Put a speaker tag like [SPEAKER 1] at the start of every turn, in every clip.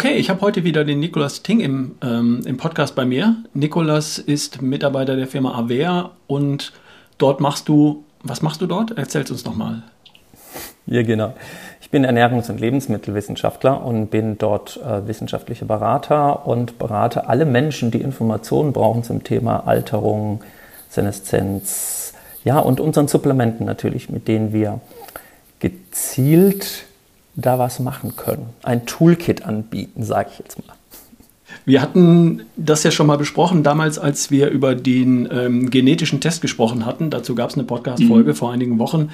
[SPEAKER 1] Okay, ich habe heute wieder den Nikolas Ting im, ähm, im Podcast bei mir. Nikolas ist Mitarbeiter der Firma Avea und dort machst du, was machst du dort? Erzähl's uns nochmal.
[SPEAKER 2] Ja, genau. Ich bin Ernährungs- und Lebensmittelwissenschaftler und bin dort äh, wissenschaftlicher Berater und berate alle Menschen, die Informationen brauchen zum Thema Alterung, Seneszenz, ja, und unseren Supplementen natürlich, mit denen wir gezielt da was machen können. Ein Toolkit anbieten, sage ich jetzt mal.
[SPEAKER 1] Wir hatten das ja schon mal besprochen, damals, als wir über den ähm, genetischen Test gesprochen hatten. Dazu gab es eine Podcast-Folge mhm. vor einigen Wochen.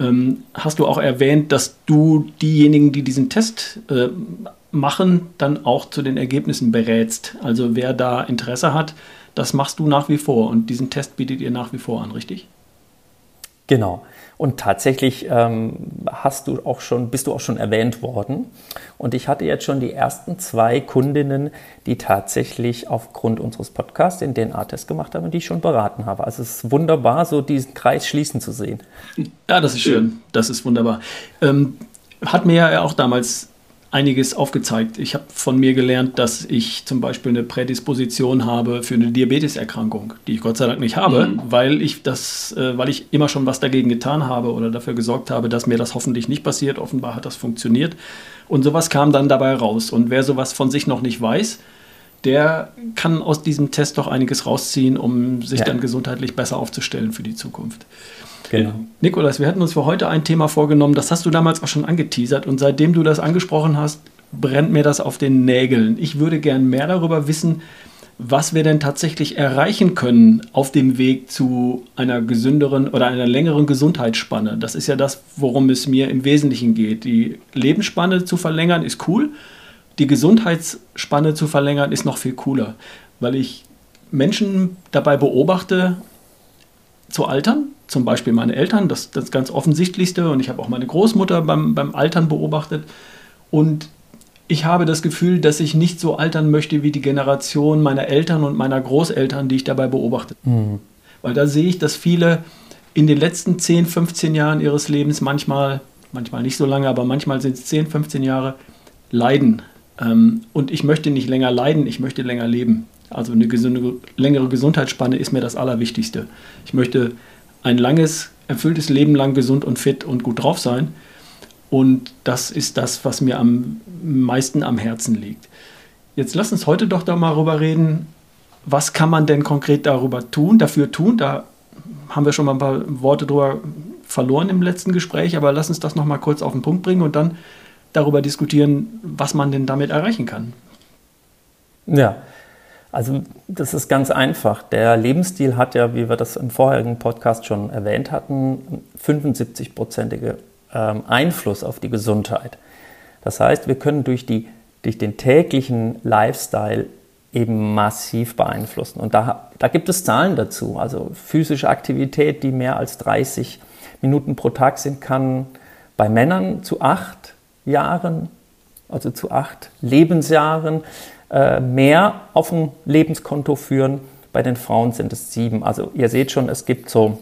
[SPEAKER 1] Ähm, hast du auch erwähnt, dass du diejenigen, die diesen Test äh, machen, dann auch zu den Ergebnissen berätst. Also wer da Interesse hat, das machst du nach wie vor und diesen Test bietet ihr nach wie vor an, richtig?
[SPEAKER 2] Genau. Und tatsächlich ähm, hast du auch schon, bist du auch schon erwähnt worden. Und ich hatte jetzt schon die ersten zwei Kundinnen, die tatsächlich aufgrund unseres Podcasts den DNA-Test gemacht haben und die ich schon beraten habe. Also es ist wunderbar, so diesen Kreis schließen zu sehen.
[SPEAKER 1] Ja, das ist schön. Das ist wunderbar. Ähm, hat mir ja auch damals einiges aufgezeigt. Ich habe von mir gelernt, dass ich zum Beispiel eine Prädisposition habe für eine Diabeteserkrankung, die ich Gott sei Dank nicht habe, mhm. weil ich das, äh, weil ich immer schon was dagegen getan habe oder dafür gesorgt habe, dass mir das hoffentlich nicht passiert. Offenbar hat das funktioniert. Und sowas kam dann dabei raus. Und wer sowas von sich noch nicht weiß, der kann aus diesem Test doch einiges rausziehen, um sich ja. dann gesundheitlich besser aufzustellen für die Zukunft. Genau. Nikolas, wir hatten uns für heute ein Thema vorgenommen, das hast du damals auch schon angeteasert und seitdem du das angesprochen hast, brennt mir das auf den Nägeln. Ich würde gern mehr darüber wissen, was wir denn tatsächlich erreichen können auf dem Weg zu einer gesünderen oder einer längeren Gesundheitsspanne. Das ist ja das, worum es mir im Wesentlichen geht. Die Lebensspanne zu verlängern ist cool, die Gesundheitsspanne zu verlängern ist noch viel cooler, weil ich Menschen dabei beobachte, zu altern zum Beispiel meine Eltern, das, das ganz offensichtlichste, und ich habe auch meine Großmutter beim, beim Altern beobachtet. Und ich habe das Gefühl, dass ich nicht so altern möchte wie die Generation meiner Eltern und meiner Großeltern, die ich dabei beobachtet. Mhm. Weil da sehe ich, dass viele in den letzten 10, 15 Jahren ihres Lebens manchmal, manchmal nicht so lange, aber manchmal sind es 10, 15 Jahre, leiden. Ähm, und ich möchte nicht länger leiden, ich möchte länger leben. Also eine gesunde, längere Gesundheitsspanne ist mir das Allerwichtigste. Ich möchte ein langes, erfülltes Leben lang gesund und fit und gut drauf sein. Und das ist das, was mir am meisten am Herzen liegt. Jetzt lass uns heute doch da mal darüber reden, was kann man denn konkret darüber tun, dafür tun? Da haben wir schon mal ein paar Worte drüber verloren im letzten Gespräch, aber lass uns das noch mal kurz auf den Punkt bringen und dann darüber diskutieren, was man denn damit erreichen kann.
[SPEAKER 2] Ja, also das ist ganz einfach. Der Lebensstil hat ja, wie wir das im vorherigen Podcast schon erwähnt hatten, 75-prozentige ähm, Einfluss auf die Gesundheit. Das heißt, wir können durch, die, durch den täglichen Lifestyle eben massiv beeinflussen. Und da, da gibt es Zahlen dazu. Also physische Aktivität, die mehr als 30 Minuten pro Tag sind, kann bei Männern zu acht Jahren, also zu acht Lebensjahren, äh, mehr auf dem Lebenskonto führen. Bei den Frauen sind es sieben. Also ihr seht schon, es gibt so,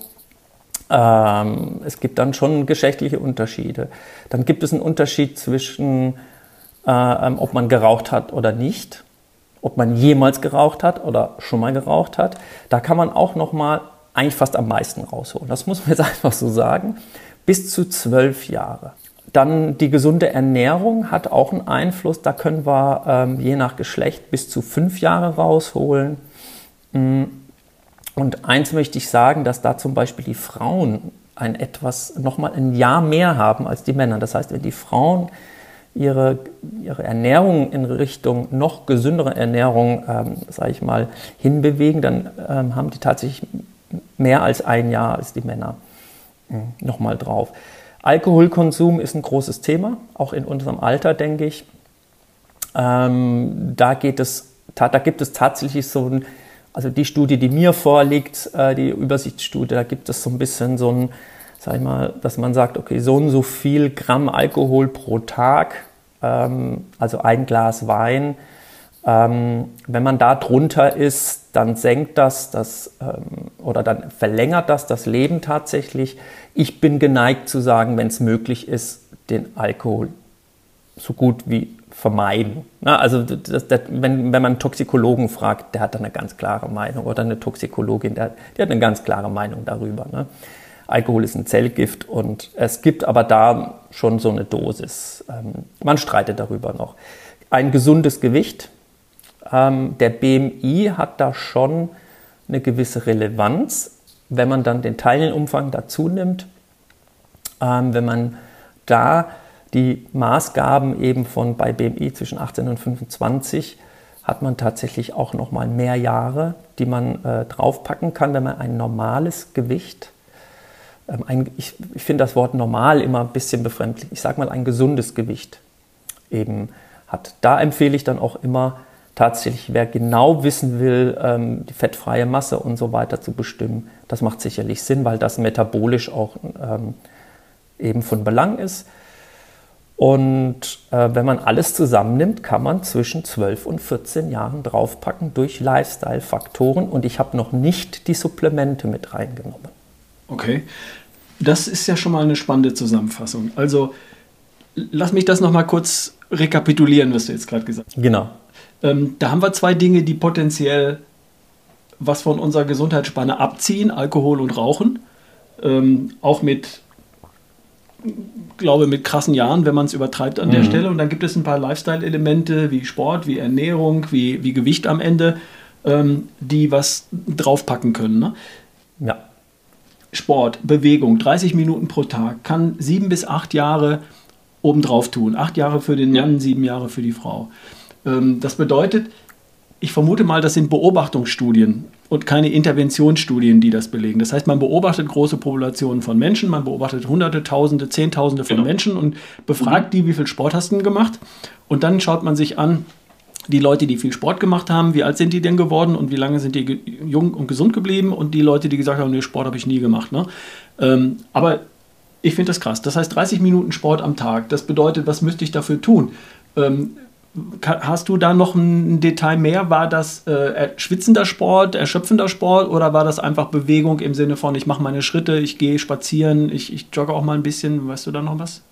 [SPEAKER 2] ähm, es gibt dann schon geschlechtliche Unterschiede. Dann gibt es einen Unterschied zwischen, äh, ähm, ob man geraucht hat oder nicht, ob man jemals geraucht hat oder schon mal geraucht hat. Da kann man auch noch mal eigentlich fast am meisten rausholen. Das muss man jetzt einfach so sagen. Bis zu zwölf Jahre. Dann die gesunde Ernährung hat auch einen Einfluss. Da können wir ähm, je nach Geschlecht bis zu fünf Jahre rausholen. Mm. Und eins möchte ich sagen, dass da zum Beispiel die Frauen ein etwas, nochmal ein Jahr mehr haben als die Männer. Das heißt, wenn die Frauen ihre, ihre Ernährung in Richtung noch gesündere Ernährung, ähm, sage ich mal, hinbewegen, dann ähm, haben die tatsächlich mehr als ein Jahr als die Männer mm, nochmal drauf. Alkoholkonsum ist ein großes Thema, auch in unserem Alter, denke ich. Ähm, da, geht es, da gibt es tatsächlich so ein, also die Studie, die mir vorliegt, äh, die Übersichtsstudie, da gibt es so ein bisschen so ein, sag ich mal, dass man sagt, okay, so und so viel Gramm Alkohol pro Tag, ähm, also ein Glas Wein. Ähm, wenn man da drunter ist, dann senkt das, das ähm, oder dann verlängert das das Leben tatsächlich. Ich bin geneigt zu sagen, wenn es möglich ist, den Alkohol so gut wie vermeiden. Na, also das, das, wenn, wenn man einen Toxikologen fragt, der hat dann eine ganz klare Meinung oder eine Toxikologin, der, die hat eine ganz klare Meinung darüber. Ne? Alkohol ist ein Zellgift und es gibt aber da schon so eine Dosis. Ähm, man streitet darüber noch. Ein gesundes Gewicht. Ähm, der BMI hat da schon eine gewisse Relevanz, wenn man dann den Teilnehmerumfang dazu nimmt. Ähm, wenn man da die Maßgaben eben von bei BMI zwischen 18 und 25 hat man tatsächlich auch noch mal mehr Jahre, die man äh, draufpacken kann, wenn man ein normales Gewicht ähm, ein, ich, ich finde das Wort normal immer ein bisschen befremdlich. Ich sage mal ein gesundes Gewicht eben hat. Da empfehle ich dann auch immer tatsächlich, wer genau wissen will, ähm, die fettfreie Masse und so weiter zu bestimmen, das macht sicherlich Sinn, weil das metabolisch auch ähm, eben von Belang ist. Und äh, wenn man alles zusammennimmt, kann man zwischen 12 und 14 Jahren draufpacken durch Lifestyle-Faktoren. Und ich habe noch nicht die Supplemente mit reingenommen.
[SPEAKER 1] Okay, das ist ja schon mal eine spannende Zusammenfassung. Also lass mich das nochmal kurz rekapitulieren, was du jetzt gerade gesagt
[SPEAKER 2] hast. Genau.
[SPEAKER 1] Ähm, da haben wir zwei Dinge, die potenziell was von unserer Gesundheitsspanne abziehen, Alkohol und Rauchen. Ähm, auch mit, glaube mit krassen Jahren, wenn man es übertreibt an mhm. der Stelle. Und dann gibt es ein paar Lifestyle-Elemente wie Sport, wie Ernährung, wie, wie Gewicht am Ende, ähm, die was draufpacken können. Ne?
[SPEAKER 2] Ja.
[SPEAKER 1] Sport, Bewegung, 30 Minuten pro Tag, kann sieben bis acht Jahre obendrauf tun. Acht Jahre für den Mann, sieben Jahre für die Frau. Ähm, das bedeutet, ich vermute mal, das sind Beobachtungsstudien und keine Interventionsstudien, die das belegen. Das heißt, man beobachtet große Populationen von Menschen, man beobachtet Hunderte, Tausende, Zehntausende von genau. Menschen und befragt mhm. die, wie viel Sport hast du gemacht? Und dann schaut man sich an, die Leute, die viel Sport gemacht haben, wie alt sind die denn geworden und wie lange sind die jung und gesund geblieben und die Leute, die gesagt haben, nee, Sport habe ich nie gemacht. Ne? Ähm, aber ich finde das krass. Das heißt 30 Minuten Sport am Tag. Das bedeutet, was müsste ich dafür tun? Ähm, hast du da noch ein Detail mehr? War das äh, schwitzender Sport, erschöpfender Sport oder war das einfach Bewegung im Sinne von, ich mache meine Schritte, ich gehe spazieren, ich, ich jogge auch mal ein bisschen? Weißt du da noch was?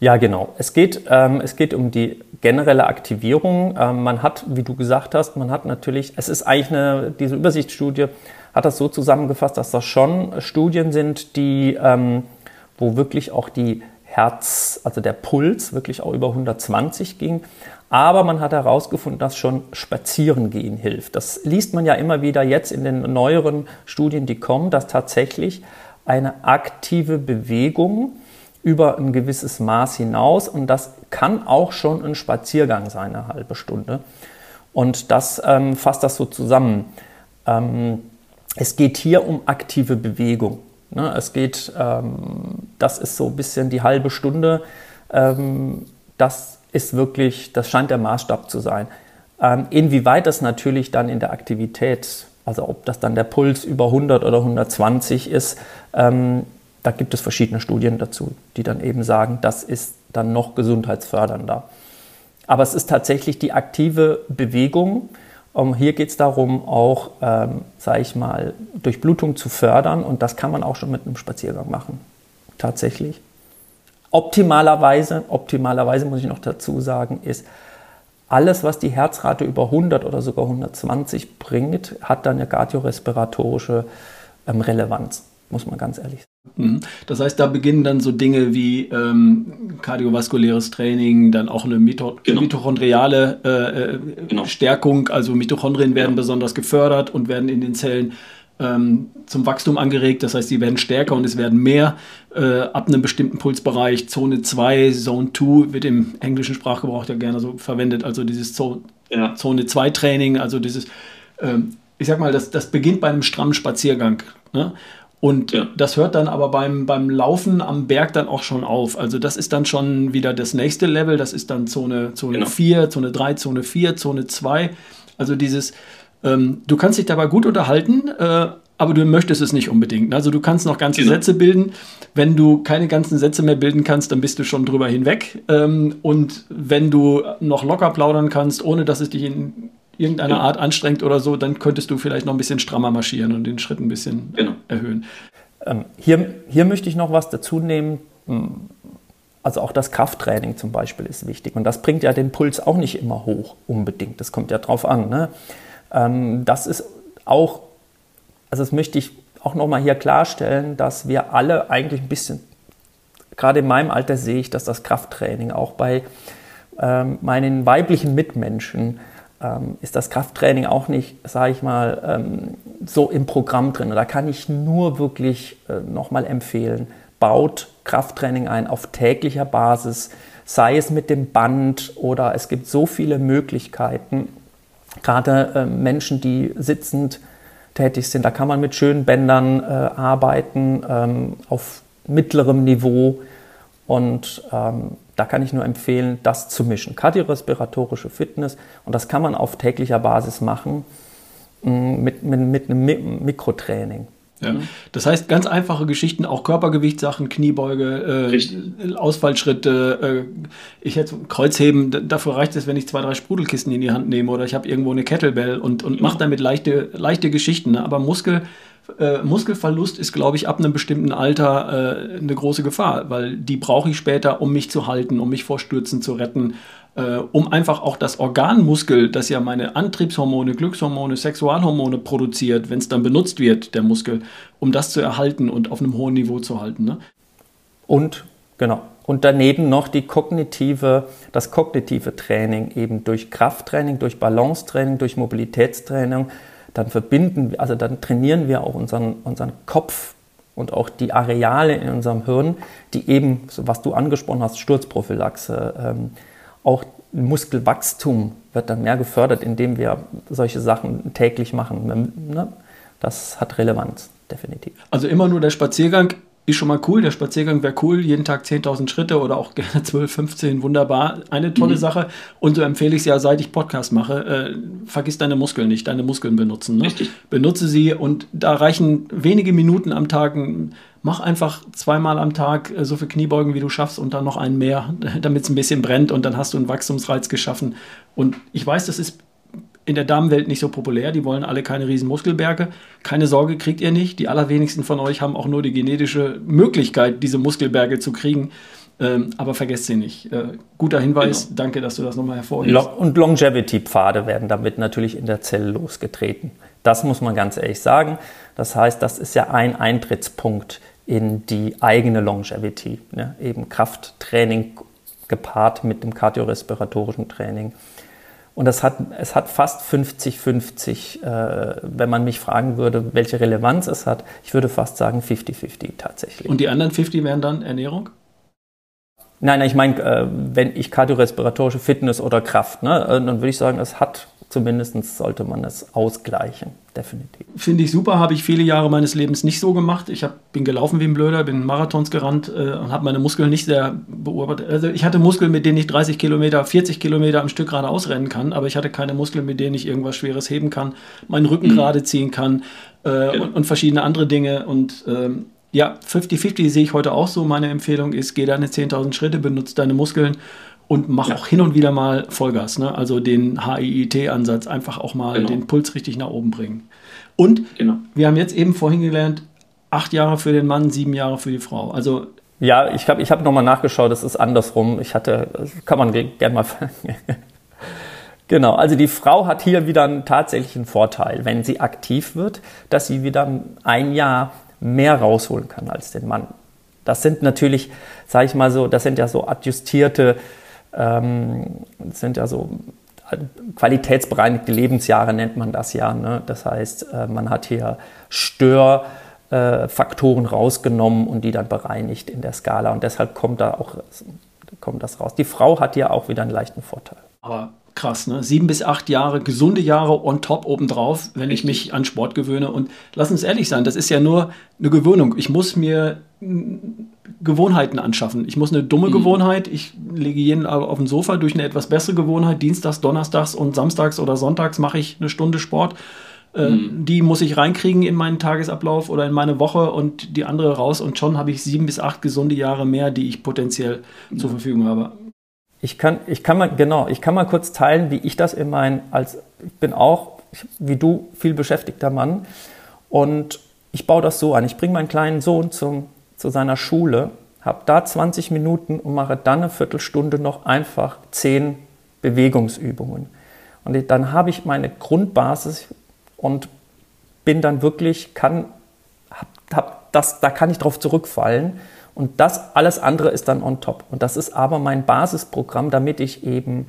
[SPEAKER 2] Ja, genau. Es geht, ähm, es geht um die generelle Aktivierung. Ähm, man hat, wie du gesagt hast, man hat natürlich, es ist eigentlich eine, diese Übersichtsstudie hat das so zusammengefasst, dass das schon Studien sind, die, ähm, wo wirklich auch die Herz, also der Puls wirklich auch über 120 ging. Aber man hat herausgefunden, dass schon Spazierengehen hilft. Das liest man ja immer wieder jetzt in den neueren Studien, die kommen, dass tatsächlich eine aktive Bewegung über ein gewisses Maß hinaus und das kann auch schon ein Spaziergang sein, eine halbe Stunde. Und das ähm, fasst das so zusammen. Ähm, es geht hier um aktive Bewegung. Ne? Es geht, ähm, das ist so ein bisschen die halbe Stunde. Ähm, das ist wirklich, das scheint der Maßstab zu sein. Ähm, inwieweit das natürlich dann in der Aktivität, also ob das dann der Puls über 100 oder 120 ist, ähm, da gibt es verschiedene Studien dazu, die dann eben sagen, das ist dann noch gesundheitsfördernder. Aber es ist tatsächlich die aktive Bewegung. Um, hier geht es darum, auch, ähm, sage ich mal, Durchblutung zu fördern und das kann man auch schon mit einem Spaziergang machen. Tatsächlich. Optimalerweise, optimalerweise muss ich noch dazu sagen, ist, alles, was die Herzrate über 100 oder sogar 120 bringt, hat dann eine kardiorespiratorische ähm, Relevanz muss man ganz ehrlich sagen.
[SPEAKER 1] Mhm. Das heißt, da beginnen dann so Dinge wie ähm, kardiovaskuläres Training, dann auch eine Mito genau. mitochondriale äh, äh, genau. Stärkung, also Mitochondrien werden genau. besonders gefördert und werden in den Zellen ähm, zum Wachstum angeregt. Das heißt, sie werden stärker und es werden mehr äh, ab einem bestimmten Pulsbereich. Zone 2, Zone 2 wird im englischen Sprachgebrauch ja gerne so verwendet. Also dieses. Zone 2 Training, also dieses, ähm, ich sag mal, das, das beginnt bei einem strammen Spaziergang. Ne? Und ja. das hört dann aber beim, beim Laufen am Berg dann auch schon auf. Also das ist dann schon wieder das nächste Level. Das ist dann Zone, Zone genau. 4, Zone 3, Zone 4, Zone 2. Also dieses, ähm, du kannst dich dabei gut unterhalten, äh, aber du möchtest es nicht unbedingt. Also du kannst noch ganze genau. Sätze bilden. Wenn du keine ganzen Sätze mehr bilden kannst, dann bist du schon drüber hinweg. Ähm, und wenn du noch locker plaudern kannst, ohne dass es dich in irgendeiner genau. Art anstrengt oder so, dann könntest du vielleicht noch ein bisschen strammer marschieren und den Schritt ein bisschen genau. erhöhen.
[SPEAKER 2] Ähm, hier, hier möchte ich noch was dazu nehmen. Hm, also auch das Krafttraining zum Beispiel ist wichtig. Und das bringt ja den Puls auch nicht immer hoch unbedingt. Das kommt ja drauf an. Ne? Ähm, das ist auch, also das möchte ich auch nochmal hier klarstellen, dass wir alle eigentlich ein bisschen, gerade in meinem Alter sehe ich, dass das Krafttraining auch bei ähm, meinen weiblichen Mitmenschen ähm, ist das Krafttraining auch nicht, sage ich mal, ähm, so im Programm drin. Da kann ich nur wirklich äh, nochmal empfehlen, baut Krafttraining ein auf täglicher Basis, sei es mit dem Band oder es gibt so viele Möglichkeiten. Gerade äh, Menschen, die sitzend tätig sind, da kann man mit schönen Bändern äh, arbeiten ähm, auf mittlerem Niveau und ähm, da kann ich nur empfehlen, das zu mischen. Kardiorespiratorische Fitness und das kann man auf täglicher Basis machen mm, mit, mit, mit einem Mikrotraining.
[SPEAKER 1] Ja. Das heißt, ganz einfache Geschichten, auch Körpergewichtssachen, Kniebeuge, äh, Ausfallschritte, äh, ich hätte Kreuzheben, dafür reicht es, wenn ich zwei, drei Sprudelkisten in die Hand nehme oder ich habe irgendwo eine Kettlebell und, und mache damit leichte, leichte Geschichten. Aber Muskel, äh, Muskelverlust ist, glaube ich, ab einem bestimmten Alter äh, eine große Gefahr, weil die brauche ich später, um mich zu halten, um mich vor Stürzen zu retten, äh, um einfach auch das Organmuskel, das ja meine Antriebshormone, Glückshormone, Sexualhormone produziert, wenn es dann benutzt wird, der Muskel, um das zu erhalten und auf einem hohen Niveau zu halten. Ne?
[SPEAKER 2] Und genau. Und daneben noch die kognitive, das kognitive Training eben durch Krafttraining, durch Balancetraining, durch Mobilitätstraining. Dann verbinden, also dann trainieren wir auch unseren, unseren Kopf und auch die Areale in unserem Hirn, die eben, was du angesprochen hast, Sturzprophylaxe, ähm, auch Muskelwachstum wird dann mehr gefördert, indem wir solche Sachen täglich machen. Ne? Das hat Relevanz, definitiv.
[SPEAKER 1] Also immer nur der Spaziergang ist schon mal cool. Der Spaziergang wäre cool. Jeden Tag 10.000 Schritte oder auch gerne 12, 15. Wunderbar. Eine tolle mhm. Sache. Und so empfehle ich es ja, seit ich Podcast mache. Äh, vergiss deine Muskeln nicht. Deine Muskeln benutzen. Ne? Richtig. Benutze sie und da reichen wenige Minuten am Tag. Mach einfach zweimal am Tag äh, so viel Kniebeugen, wie du schaffst und dann noch einen mehr, damit es ein bisschen brennt und dann hast du einen Wachstumsreiz geschaffen. Und ich weiß, das ist in der Damenwelt nicht so populär. Die wollen alle keine riesen Muskelberge. Keine Sorge, kriegt ihr nicht. Die allerwenigsten von euch haben auch nur die genetische Möglichkeit, diese Muskelberge zu kriegen. Ähm, aber vergesst sie nicht. Äh, guter Hinweis. Genau. Danke, dass du das nochmal hervorhebst.
[SPEAKER 2] Und Longevity-Pfade werden damit natürlich in der Zelle losgetreten. Das muss man ganz ehrlich sagen. Das heißt, das ist ja ein Eintrittspunkt in die eigene Longevity. Ne? Eben Krafttraining gepaart mit dem kardiorespiratorischen Training. Und das hat, es hat fast 50-50, äh, wenn man mich fragen würde, welche Relevanz es hat. Ich würde fast sagen 50-50 tatsächlich.
[SPEAKER 1] Und die anderen 50 wären dann Ernährung?
[SPEAKER 2] Nein, nein ich meine, äh, wenn ich kardiorespiratorische Fitness oder Kraft, ne, dann würde ich sagen, es hat zumindest sollte man es ausgleichen, definitiv.
[SPEAKER 1] Finde ich super, habe ich viele Jahre meines Lebens nicht so gemacht. Ich hab, bin gelaufen wie ein Blöder, bin Marathons gerannt äh, und habe meine Muskeln nicht sehr beobachtet. Also ich hatte Muskeln, mit denen ich 30 Kilometer, 40 Kilometer am Stück gerade ausrennen kann, aber ich hatte keine Muskeln, mit denen ich irgendwas Schweres heben kann, meinen Rücken mhm. gerade ziehen kann äh, genau. und, und, verschiedene andere Dinge und ähm, ja, 50-50 sehe ich heute auch so. Meine Empfehlung ist, geh deine 10.000 Schritte, benutze deine Muskeln und mach ja. auch hin und wieder mal Vollgas, ne? also den HIIT-Ansatz, einfach auch mal genau. den Puls richtig nach oben bringen. Und genau. wir haben jetzt eben vorhin gelernt, acht Jahre für den Mann, sieben Jahre für die Frau. Also
[SPEAKER 2] ja, ich habe ich hab nochmal nachgeschaut, es ist andersrum. Ich hatte, kann man gerne mal. genau, also die Frau hat hier wieder einen tatsächlichen Vorteil, wenn sie aktiv wird, dass sie wieder ein Jahr mehr rausholen kann als den Mann. Das sind natürlich, sage ich mal so, das sind ja so adjustierte das sind ja so qualitätsbereinigte Lebensjahre nennt man das ja. Ne? Das heißt, äh, man hat hier Störfaktoren rausgenommen und die dann bereinigt in der Skala. Und deshalb kommt da auch kommt das raus. Die Frau hat ja auch wieder einen leichten Vorteil.
[SPEAKER 1] Aber krass, ne? Sieben bis acht Jahre, gesunde Jahre on top obendrauf, wenn ich mich an Sport gewöhne. Und lass uns ehrlich sein, das ist ja nur eine Gewöhnung. Ich muss mir Gewohnheiten anschaffen. Ich muss eine dumme mhm. Gewohnheit, ich lege jeden auf dem Sofa durch eine etwas bessere Gewohnheit. Dienstags, Donnerstags und Samstags oder Sonntags mache ich eine Stunde Sport. Äh, mhm. Die muss ich reinkriegen in meinen Tagesablauf oder in meine Woche und die andere raus. Und schon habe ich sieben bis acht gesunde Jahre mehr, die ich potenziell mhm. zur Verfügung habe.
[SPEAKER 2] Ich kann, ich kann mal, genau, ich kann mal kurz teilen, wie ich das in meinen, als, ich bin auch, wie du, viel beschäftigter Mann und ich baue das so an. Ich bringe meinen kleinen Sohn zum zu seiner Schule habe da 20 Minuten und mache dann eine Viertelstunde noch einfach 10 Bewegungsübungen. Und dann habe ich meine Grundbasis und bin dann wirklich, kann, hab, hab das, da kann ich drauf zurückfallen. Und das alles andere ist dann on top. Und das ist aber mein Basisprogramm, damit ich eben,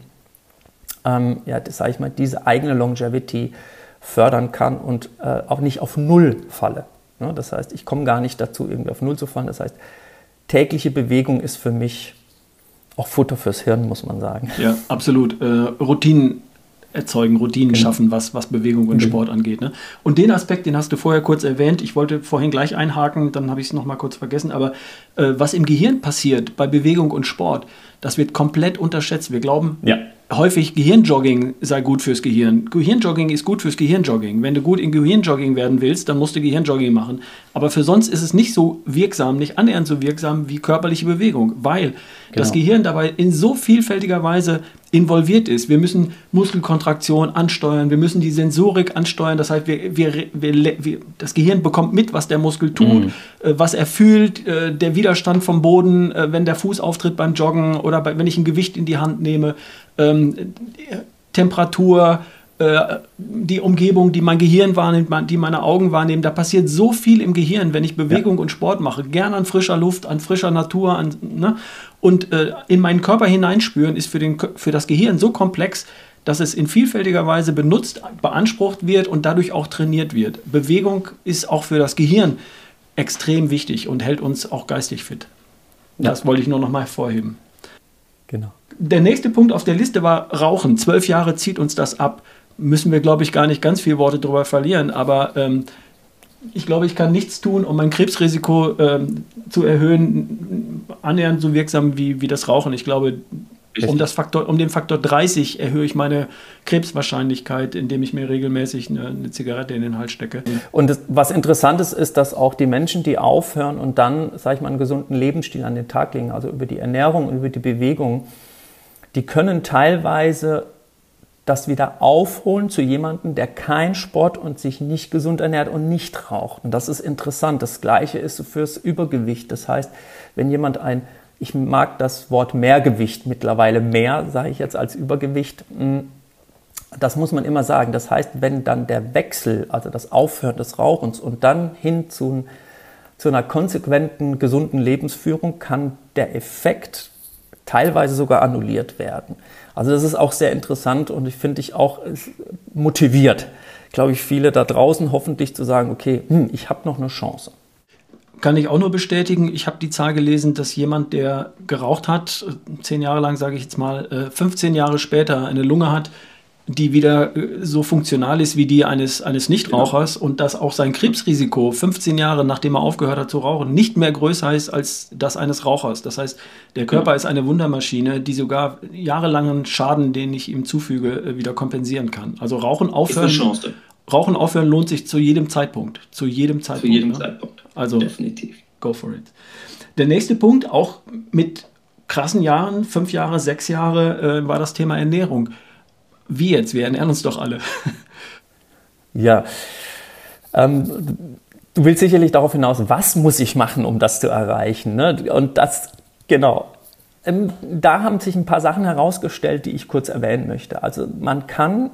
[SPEAKER 2] ähm, ja, das sage ich mal, diese eigene Longevity fördern kann und äh, auch nicht auf Null falle. Ne? Das heißt, ich komme gar nicht dazu, irgendwie auf Null zu fallen. Das heißt, tägliche Bewegung ist für mich auch Futter fürs Hirn, muss man sagen.
[SPEAKER 1] Ja, absolut. Äh, Routinen erzeugen, Routinen genau. schaffen, was, was Bewegung und genau. Sport angeht. Ne? Und den Aspekt, den hast du vorher kurz erwähnt. Ich wollte vorhin gleich einhaken, dann habe ich es nochmal kurz vergessen. Aber äh, was im Gehirn passiert bei Bewegung und Sport, das wird komplett unterschätzt. Wir glauben, ja häufig Gehirnjogging sei gut fürs Gehirn. Gehirnjogging ist gut fürs Gehirnjogging. Wenn du gut in Gehirnjogging werden willst, dann musst du Gehirnjogging machen. Aber für sonst ist es nicht so wirksam, nicht annähernd so wirksam wie körperliche Bewegung, weil genau. das Gehirn dabei in so vielfältiger Weise involviert ist. Wir müssen Muskelkontraktion ansteuern, wir müssen die Sensorik ansteuern. Das heißt, wir, wir, wir, das Gehirn bekommt mit, was der Muskel tut, mhm. äh, was er fühlt, äh, der Widerstand vom Boden, äh, wenn der Fuß auftritt beim Joggen oder bei, wenn ich ein Gewicht in die Hand nehme ähm, Temperatur, die Umgebung, die mein Gehirn wahrnimmt, die meine Augen wahrnehmen. Da passiert so viel im Gehirn, wenn ich Bewegung ja. und Sport mache. Gern an frischer Luft, an frischer Natur. An, ne? Und äh, in meinen Körper hineinspüren ist für, den, für das Gehirn so komplex, dass es in vielfältiger Weise benutzt, beansprucht wird und dadurch auch trainiert wird. Bewegung ist auch für das Gehirn extrem wichtig und hält uns auch geistig fit. Ja. Das wollte ich nur noch mal hervorheben. Genau. Der nächste Punkt auf der Liste war Rauchen. Zwölf Jahre zieht uns das ab. Müssen wir, glaube ich, gar nicht ganz viele Worte darüber verlieren. Aber ähm, ich glaube, ich kann nichts tun, um mein Krebsrisiko ähm, zu erhöhen, annähernd so wirksam wie, wie das Rauchen. Ich glaube, um, das Faktor, um den Faktor 30 erhöhe ich meine Krebswahrscheinlichkeit, indem ich mir regelmäßig eine, eine Zigarette in den Hals stecke.
[SPEAKER 2] Und das, was interessant ist, ist, dass auch die Menschen, die aufhören und dann, sage ich mal, einen gesunden Lebensstil an den Tag legen, also über die Ernährung, über die Bewegung, die können teilweise das wieder aufholen zu jemandem, der kein Sport und sich nicht gesund ernährt und nicht raucht. Und das ist interessant. Das Gleiche ist fürs Übergewicht. Das heißt, wenn jemand ein ich mag das Wort Mehrgewicht mittlerweile mehr, sage ich jetzt als Übergewicht. Hm, das muss man immer sagen. Das heißt, wenn dann der Wechsel, also das Aufhören des Rauchens und dann hin zu, zu einer konsequenten, gesunden Lebensführung, kann der Effekt teilweise sogar annulliert werden. Also das ist auch sehr interessant und ich finde ich auch motiviert, glaube ich, viele da draußen hoffentlich zu sagen, okay, hm, ich habe noch eine Chance.
[SPEAKER 1] Kann ich auch nur bestätigen. Ich habe die Zahl gelesen, dass jemand, der geraucht hat, zehn Jahre lang, sage ich jetzt mal, 15 äh, Jahre später eine Lunge hat, die wieder äh, so funktional ist wie die eines, eines Nichtrauchers genau. und dass auch sein Krebsrisiko 15 Jahre nachdem er aufgehört hat zu rauchen nicht mehr größer ist als das eines Rauchers. Das heißt, der Körper ja. ist eine Wundermaschine, die sogar jahrelangen Schaden, den ich ihm zufüge, äh, wieder kompensieren kann. Also Rauchen aufhören. Ist eine Chance. Rauchen aufhören lohnt sich zu jedem Zeitpunkt. Zu jedem Zeitpunkt. Zu jedem ne? Zeitpunkt. Also definitiv. Go for it. Der nächste Punkt, auch mit krassen Jahren, fünf Jahre, sechs Jahre, äh, war das Thema Ernährung. Wie jetzt? Wir ernähren uns doch alle.
[SPEAKER 2] ja. Ähm, du willst sicherlich darauf hinaus, was muss ich machen, um das zu erreichen? Ne? Und das, genau. Ähm, da haben sich ein paar Sachen herausgestellt, die ich kurz erwähnen möchte. Also man kann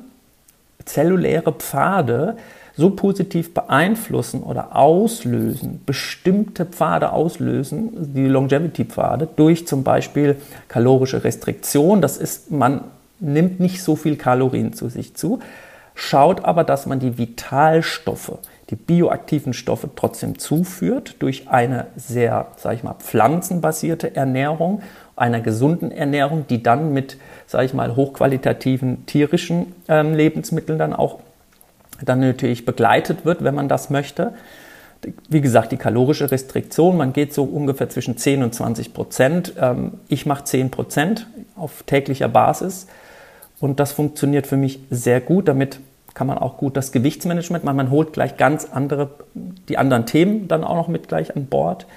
[SPEAKER 2] zelluläre Pfade so positiv beeinflussen oder auslösen, bestimmte Pfade auslösen, die Longevity-Pfade, durch zum Beispiel kalorische Restriktion. Das ist, man nimmt nicht so viel Kalorien zu sich zu, schaut aber, dass man die Vitalstoffe, die bioaktiven Stoffe trotzdem zuführt durch eine sehr, sage ich mal, pflanzenbasierte Ernährung, einer gesunden Ernährung, die dann mit sage ich mal, hochqualitativen tierischen ähm, Lebensmitteln dann auch dann natürlich begleitet wird, wenn man das möchte. Wie gesagt, die kalorische Restriktion, man geht so ungefähr zwischen 10 und 20 Prozent. Ähm, ich mache 10 Prozent auf täglicher Basis und das funktioniert für mich sehr gut. Damit kann man auch gut das Gewichtsmanagement machen. Man holt gleich ganz andere, die anderen Themen dann auch noch mit gleich an Bord.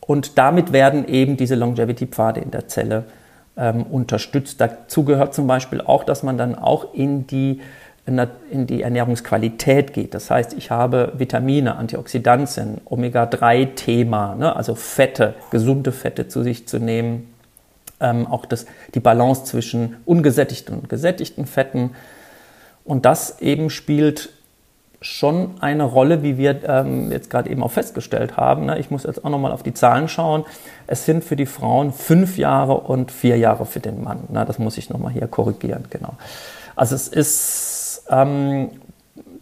[SPEAKER 2] Und damit werden eben diese Longevity-Pfade in der Zelle ähm, unterstützt. Dazu gehört zum Beispiel auch, dass man dann auch in die in die Ernährungsqualität geht. Das heißt, ich habe Vitamine, Antioxidantien, Omega-3-Thema, ne, also Fette, gesunde Fette zu sich zu nehmen. Ähm, auch das, die Balance zwischen ungesättigten und gesättigten Fetten. Und das eben spielt schon eine Rolle, wie wir ähm, jetzt gerade eben auch festgestellt haben. Ne? Ich muss jetzt auch nochmal auf die Zahlen schauen. Es sind für die Frauen fünf Jahre und vier Jahre für den Mann. Ne? Das muss ich nochmal hier korrigieren, genau. Also es ist ähm,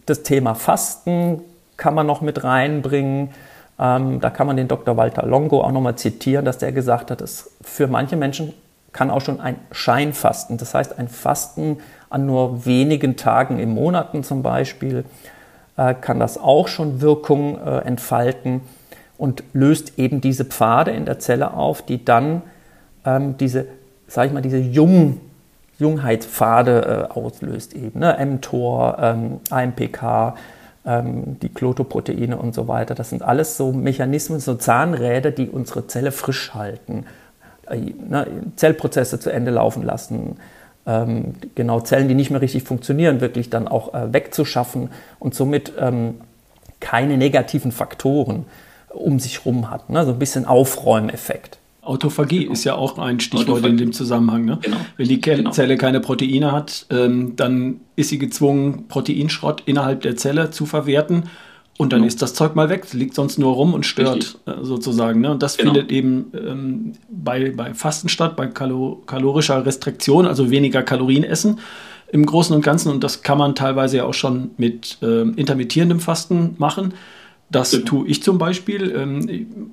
[SPEAKER 2] das Thema Fasten kann man noch mit reinbringen. Ähm, da kann man den Dr. Walter Longo auch nochmal zitieren, dass der gesagt hat, dass für manche Menschen kann auch schon ein Scheinfasten, das heißt ein Fasten an nur wenigen Tagen im Monaten zum Beispiel, äh, kann das auch schon Wirkung äh, entfalten und löst eben diese Pfade in der Zelle auf, die dann ähm, diese, sag ich mal, diese Jung, Jungheitspfade äh, auslöst eben, ne? mTOR, ähm, AMPK, ähm, die Klotoproteine und so weiter. Das sind alles so Mechanismen, so Zahnräder, die unsere Zelle frisch halten, äh, ne? Zellprozesse zu Ende laufen lassen, ähm, genau Zellen, die nicht mehr richtig funktionieren, wirklich dann auch äh, wegzuschaffen und somit ähm, keine negativen Faktoren um sich herum hat. Ne? So ein bisschen Aufräumeffekt.
[SPEAKER 1] Autophagie genau. ist ja auch ein Stichwort Autophagie. in dem Zusammenhang. Ne? Genau. Wenn die genau. Zelle keine Proteine hat, ähm, dann ist sie gezwungen, Proteinschrott innerhalb der Zelle zu verwerten und dann genau. ist das Zeug mal weg, liegt sonst nur rum und stört. Äh, sozusagen. Ne? Und das genau. findet eben ähm, bei, bei Fasten statt, bei Kalo kalorischer Restriktion, also weniger Kalorien essen im Großen und Ganzen. Und das kann man teilweise ja auch schon mit äh, intermittierendem Fasten machen. Das genau. tue ich zum Beispiel. Ähm,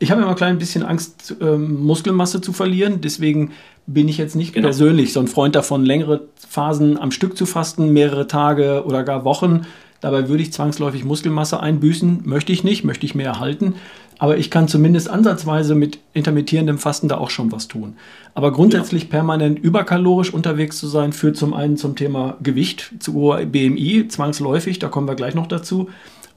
[SPEAKER 1] ich habe immer ein klein bisschen Angst, ähm, Muskelmasse zu verlieren. Deswegen bin ich jetzt nicht genau. persönlich so ein Freund davon, längere Phasen am Stück zu fasten, mehrere Tage oder gar Wochen Dabei würde ich zwangsläufig Muskelmasse einbüßen. Möchte ich nicht, möchte ich mehr erhalten. Aber ich kann zumindest ansatzweise mit intermittierendem Fasten da auch schon was tun. Aber grundsätzlich ja. permanent überkalorisch unterwegs zu sein, führt zum einen zum Thema Gewicht, zu hoher BMI, zwangsläufig, da kommen wir gleich noch dazu.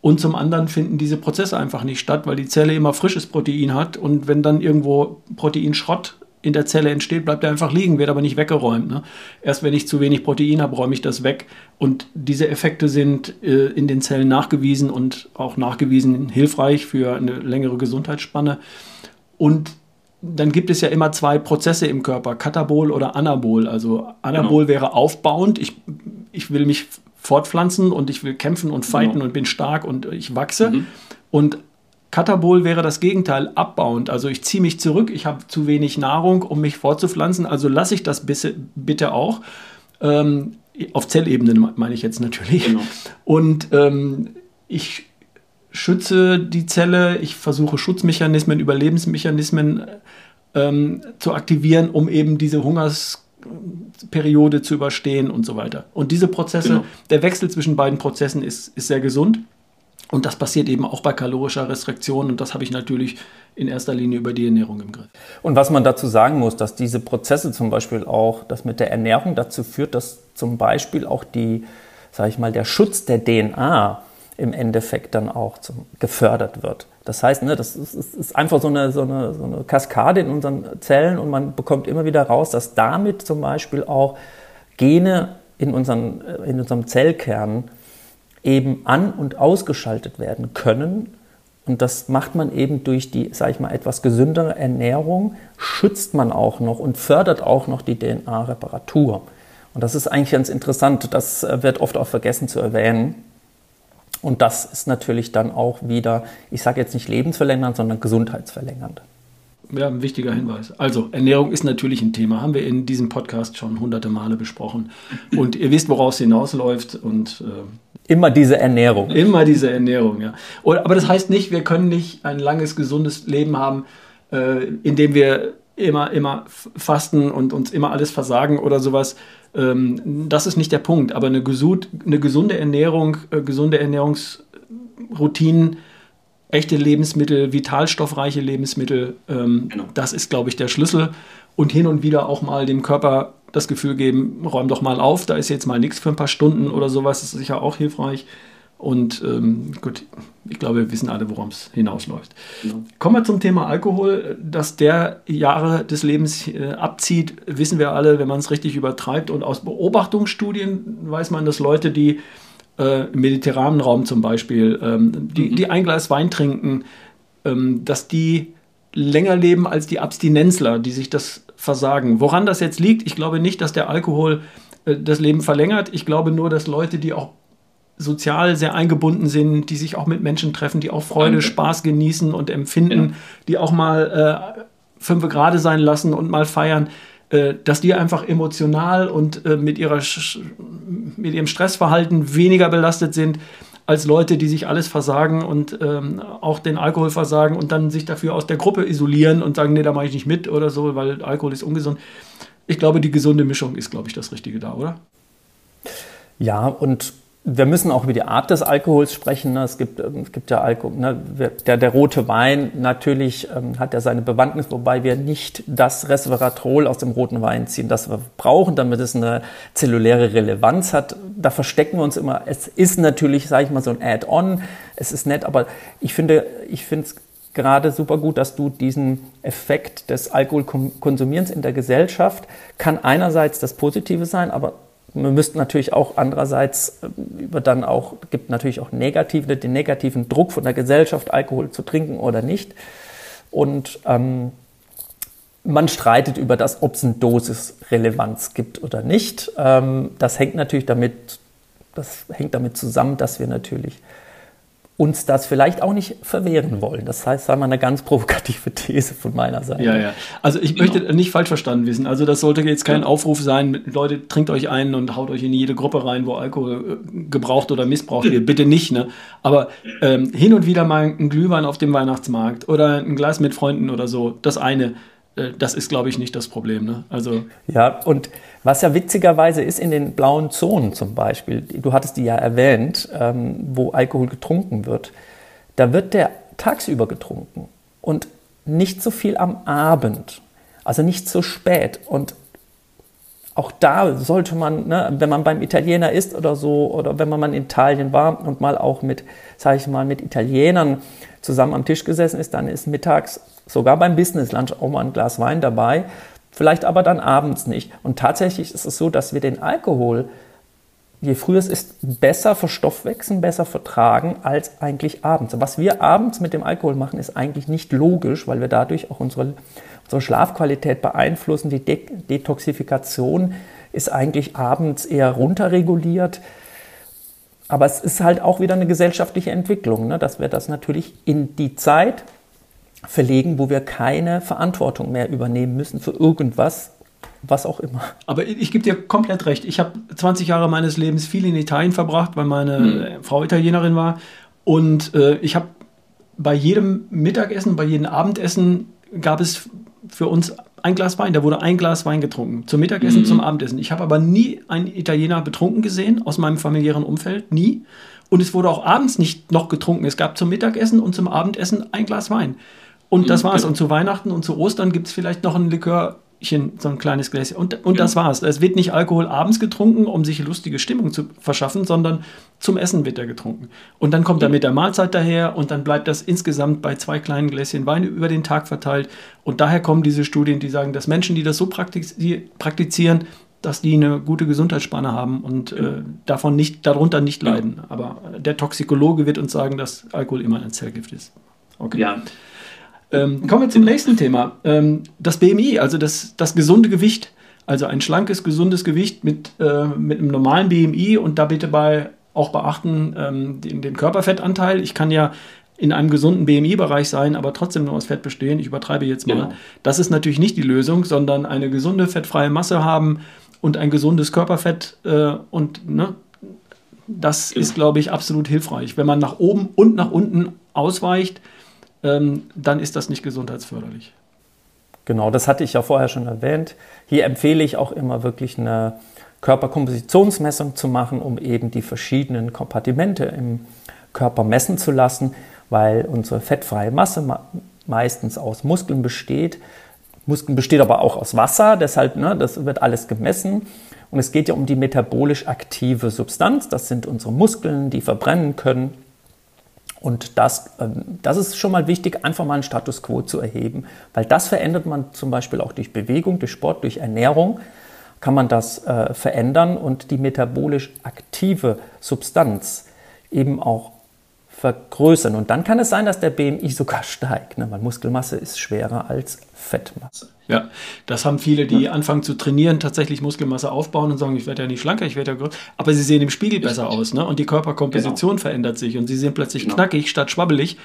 [SPEAKER 1] Und zum anderen finden diese Prozesse einfach nicht statt, weil die Zelle immer frisches Protein hat. Und wenn dann irgendwo Proteinschrott in der Zelle entsteht, bleibt er einfach liegen, wird aber nicht weggeräumt. Ne? Erst wenn ich zu wenig Protein habe, räume ich das weg. Und diese Effekte sind äh, in den Zellen nachgewiesen und auch nachgewiesen hilfreich für eine längere Gesundheitsspanne. Und dann gibt es ja immer zwei Prozesse im Körper, Katabol oder Anabol. Also Anabol genau. wäre aufbauend, ich, ich will mich fortpflanzen und ich will kämpfen und fighten genau. und bin stark und ich wachse. Mhm. Und Katabol wäre das Gegenteil, abbauend. Also ich ziehe mich zurück, ich habe zu wenig Nahrung, um mich fortzupflanzen, also lasse ich das bitte auch. Ähm, auf Zellebene meine ich jetzt natürlich. Genau. Und ähm, ich schütze die Zelle, ich versuche Schutzmechanismen, Überlebensmechanismen ähm, zu aktivieren, um eben diese Hungersperiode zu überstehen und so weiter. Und diese Prozesse, genau. der Wechsel zwischen beiden Prozessen ist, ist sehr gesund. Und das passiert eben auch bei kalorischer Restriktion und das habe ich natürlich in erster Linie über die Ernährung im Griff.
[SPEAKER 2] Und was man dazu sagen muss, dass diese Prozesse zum Beispiel auch, das mit der Ernährung dazu führt, dass zum Beispiel auch die, sage ich mal, der Schutz der DNA im Endeffekt dann auch zum, gefördert wird. Das heißt, ne, das ist, ist einfach so eine, so, eine, so eine Kaskade in unseren Zellen und man bekommt immer wieder raus, dass damit zum Beispiel auch Gene in, unseren, in unserem Zellkern eben an- und ausgeschaltet werden können. Und das macht man eben durch die, sage ich mal, etwas gesündere Ernährung, schützt man auch noch und fördert auch noch die DNA-Reparatur. Und das ist eigentlich ganz interessant. Das äh, wird oft auch vergessen zu erwähnen. Und das ist natürlich dann auch wieder, ich sage jetzt nicht lebensverlängernd, sondern gesundheitsverlängernd.
[SPEAKER 1] Ja, ein wichtiger Hinweis. Also, Ernährung ist natürlich ein Thema. Haben wir in diesem Podcast schon hunderte Male besprochen. Und ihr wisst, woraus es hinausläuft. Und äh,
[SPEAKER 2] Immer diese Ernährung.
[SPEAKER 1] Immer diese Ernährung, ja. Aber das heißt nicht, wir können nicht ein langes, gesundes Leben haben, äh, in dem wir immer, immer fasten und uns immer alles versagen oder sowas. Ähm, das ist nicht der Punkt. Aber eine, gesund, eine gesunde Ernährung, äh, gesunde Ernährungsroutinen, echte Lebensmittel, vitalstoffreiche Lebensmittel, ähm, genau. das ist, glaube ich, der Schlüssel. Und hin und wieder auch mal dem Körper das Gefühl geben, räum doch mal auf, da ist jetzt mal nichts für ein paar Stunden oder sowas, das ist sicher auch hilfreich. Und ähm, gut, ich glaube, wir wissen alle, worum es hinausläuft. Ja. Kommen wir zum Thema Alkohol. Dass der Jahre des Lebens äh, abzieht, wissen wir alle, wenn man es richtig übertreibt. Und aus Beobachtungsstudien weiß man, dass Leute, die äh, im mediterranen Raum zum Beispiel, ähm, die, mhm. die ein Glas Wein trinken, ähm, dass die länger leben als die Abstinenzler, die sich das versagen. Woran das jetzt liegt, ich glaube nicht, dass der Alkohol äh, das Leben verlängert. Ich glaube nur, dass Leute, die auch sozial sehr eingebunden sind, die sich auch mit Menschen treffen, die auch Freude, Danke. Spaß genießen und empfinden, ja. die auch mal äh, fünf gerade sein lassen und mal feiern, äh, dass die einfach emotional und äh, mit, ihrer, mit ihrem Stressverhalten weniger belastet sind als Leute, die sich alles versagen und ähm, auch den Alkohol versagen und dann sich dafür aus der Gruppe isolieren und sagen, nee, da mache ich nicht mit oder so, weil Alkohol ist ungesund. Ich glaube, die gesunde Mischung ist, glaube ich, das Richtige da, oder?
[SPEAKER 2] Ja, und wir müssen auch über die Art des Alkohols sprechen. Ne? Es gibt, ähm, es gibt ja Alkohol, ne? der, der rote Wein natürlich ähm, hat ja seine Bewandtnis, wobei wir nicht das Resveratrol aus dem roten Wein ziehen, das wir brauchen, damit es eine zelluläre Relevanz hat. Da verstecken wir uns immer. Es ist natürlich, sage ich mal, so ein Add-on. Es ist nett, aber ich finde, ich finde es gerade super gut, dass du diesen Effekt des Alkoholkonsumierens in der Gesellschaft kann einerseits das Positive sein, aber wir müssten natürlich auch andererseits äh, über dann auch, gibt natürlich auch negative, den negativen Druck von der Gesellschaft, Alkohol zu trinken oder nicht. Und ähm, man streitet über das, ob es eine Dosisrelevanz gibt oder nicht. Ähm, das hängt natürlich damit, das hängt damit zusammen, dass wir natürlich uns das vielleicht auch nicht verwehren wollen. Das heißt, sagen wir eine ganz provokative These von meiner Seite.
[SPEAKER 1] Ja, ja. Also ich genau. möchte nicht falsch verstanden wissen. Also das sollte jetzt kein ja. Aufruf sein, Leute, trinkt euch ein und haut euch in jede Gruppe rein, wo Alkohol äh, gebraucht oder missbraucht wird. Bitte nicht, ne? Aber ähm, hin und wieder mal ein Glühwein auf dem Weihnachtsmarkt oder ein Glas mit Freunden oder so, das eine. Äh, das ist, glaube ich, nicht das Problem. Ne?
[SPEAKER 2] Also ja, und was ja witzigerweise ist in den blauen Zonen zum Beispiel, du hattest die ja erwähnt, ähm, wo Alkohol getrunken wird, da wird der tagsüber getrunken und nicht so viel am Abend, also nicht so spät. Und auch da sollte man, ne, wenn man beim Italiener ist oder so, oder wenn man mal in Italien war und mal auch mit, sage ich mal, mit Italienern zusammen am Tisch gesessen ist, dann ist mittags sogar beim Business Lunch auch mal ein Glas Wein dabei, vielleicht aber dann abends nicht. Und tatsächlich ist es so, dass wir den Alkohol, je früher es ist, besser verstoffwechseln, besser vertragen als eigentlich abends. Was wir abends mit dem Alkohol machen, ist eigentlich nicht logisch, weil wir dadurch auch unsere, unsere Schlafqualität beeinflussen. Die De Detoxifikation ist eigentlich abends eher runterreguliert. Aber es ist halt auch wieder eine gesellschaftliche Entwicklung, ne? dass wir das natürlich in die Zeit verlegen, wo wir keine Verantwortung mehr übernehmen müssen für irgendwas, was auch immer.
[SPEAKER 1] Aber ich gebe dir komplett recht. Ich habe 20 Jahre meines Lebens viel in Italien verbracht, weil meine hm. Frau Italienerin war. Und äh, ich habe bei jedem Mittagessen, bei jedem Abendessen gab es für uns ein Glas Wein. Da wurde ein Glas Wein getrunken. Zum Mittagessen, mhm. zum Abendessen. Ich habe aber nie einen Italiener betrunken gesehen aus meinem familiären Umfeld. Nie. Und es wurde auch abends nicht noch getrunken. Es gab zum Mittagessen und zum Abendessen ein Glas Wein. Und das mhm, war's. Genau. Und zu Weihnachten und zu Ostern gibt es vielleicht noch ein Likörchen, so ein kleines Gläschen. Und, und das war's. Es wird nicht Alkohol abends getrunken, um sich lustige Stimmung zu verschaffen, sondern zum Essen wird er getrunken. Und dann kommt er mit der Mahlzeit daher und dann bleibt das insgesamt bei zwei kleinen Gläschen Wein über den Tag verteilt. Und daher kommen diese Studien, die sagen, dass Menschen, die das so praktizieren, dass die eine gute Gesundheitsspanne haben und äh, davon nicht, darunter nicht leiden. Aber der Toxikologe wird uns sagen, dass Alkohol immer ein Zellgift ist.
[SPEAKER 2] Okay. Ja.
[SPEAKER 1] Ähm, kommen wir zum nächsten Thema. Ähm, das BMI, also das, das gesunde Gewicht. Also ein schlankes, gesundes Gewicht mit, äh, mit einem normalen BMI und da bitte bei auch beachten ähm, den, den Körperfettanteil. Ich kann ja in einem gesunden BMI-Bereich sein, aber trotzdem nur aus Fett bestehen. Ich übertreibe jetzt mal. Genau. Das ist natürlich nicht die Lösung, sondern eine gesunde fettfreie Masse haben und ein gesundes Körperfett äh, und ne, das genau. ist, glaube ich, absolut hilfreich. Wenn man nach oben und nach unten ausweicht, dann ist das nicht gesundheitsförderlich.
[SPEAKER 2] Genau, das hatte ich ja vorher schon erwähnt. Hier empfehle ich auch immer wirklich eine Körperkompositionsmessung zu machen, um eben die verschiedenen Kompartimente im Körper messen zu lassen, weil unsere fettfreie Masse meistens aus Muskeln besteht. Muskeln besteht aber auch aus Wasser, deshalb ne, das wird alles gemessen Und es geht ja um die metabolisch aktive Substanz. Das sind unsere Muskeln, die verbrennen können. Und das, ähm, das ist schon mal wichtig, einfach mal einen Status quo zu erheben, weil das verändert man zum Beispiel auch durch Bewegung, durch Sport, durch Ernährung, kann man das äh, verändern und die metabolisch aktive Substanz eben auch vergrößern. Und dann kann es sein, dass der BMI sogar steigt, ne? weil Muskelmasse ist schwerer als Fettmasse.
[SPEAKER 1] Ja, das haben viele, die anfangen zu trainieren, tatsächlich Muskelmasse aufbauen und sagen, ich werde ja nicht schlanker, ich werde ja größer. Aber sie sehen im Spiegel besser aus ne? und die Körperkomposition genau. verändert sich und sie sind plötzlich genau. knackig statt schwabbelig.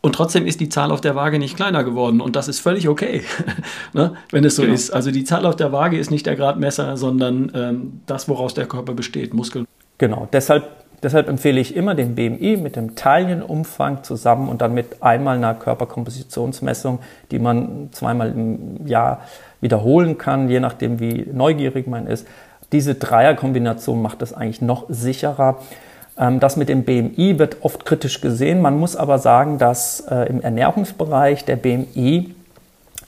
[SPEAKER 1] Und trotzdem ist die Zahl auf der Waage nicht kleiner geworden. Und das ist völlig okay, ne? wenn es so genau. ist. Also die Zahl auf der Waage ist nicht der Gradmesser, sondern ähm, das, woraus der Körper besteht, Muskeln.
[SPEAKER 2] Genau, deshalb Deshalb empfehle ich immer den BMI mit dem Taillenumfang zusammen und dann mit einmal einer Körperkompositionsmessung, die man zweimal im Jahr wiederholen kann, je nachdem wie neugierig man ist. Diese Dreierkombination macht das eigentlich noch sicherer. Ähm, das mit dem BMI wird oft kritisch gesehen. Man muss aber sagen, dass äh, im Ernährungsbereich der BMI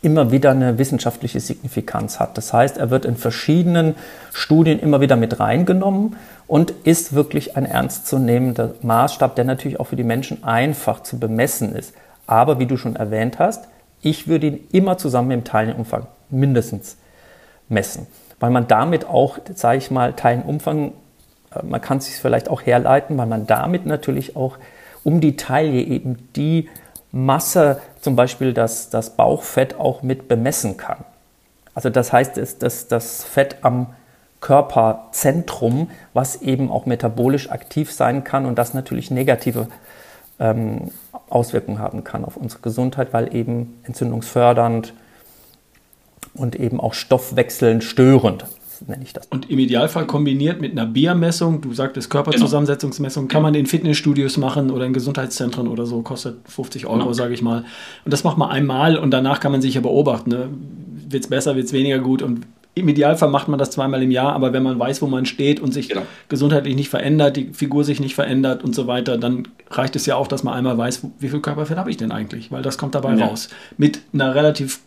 [SPEAKER 2] immer wieder eine wissenschaftliche Signifikanz hat. Das heißt, er wird in verschiedenen Studien immer wieder mit reingenommen und ist wirklich ein ernstzunehmender Maßstab, der natürlich auch für die Menschen einfach zu bemessen ist. Aber wie du schon erwähnt hast, ich würde ihn immer zusammen mit dem Teilenumfang mindestens messen, weil man damit auch, sage ich mal, Teilenumfang, äh, man kann es sich vielleicht auch herleiten, weil man damit natürlich auch um die Taille eben die Masse, zum Beispiel das, das Bauchfett auch mit bemessen kann. Also das heißt, dass das, das Fett am Körperzentrum, was eben auch metabolisch aktiv sein kann und das natürlich negative ähm, Auswirkungen haben kann auf unsere Gesundheit, weil eben entzündungsfördernd und eben auch stoffwechselnd störend
[SPEAKER 1] nenne ich das. Und im Idealfall kombiniert mit einer BIA-Messung, du sagtest Körperzusammensetzungsmessung, kann man in Fitnessstudios machen oder in Gesundheitszentren oder so, kostet 50 Euro, genau. sage ich mal. Und das macht man einmal und danach kann man sich ja beobachten. Ne? Wird es besser, wird es weniger gut und im Idealfall macht man das zweimal im Jahr, aber wenn man weiß, wo man steht und sich genau. gesundheitlich nicht verändert, die Figur sich nicht verändert und so weiter, dann reicht es ja auch, dass man einmal weiß, wie viel Körperfett habe ich denn eigentlich, weil das kommt dabei ja. raus. Mit einer relativ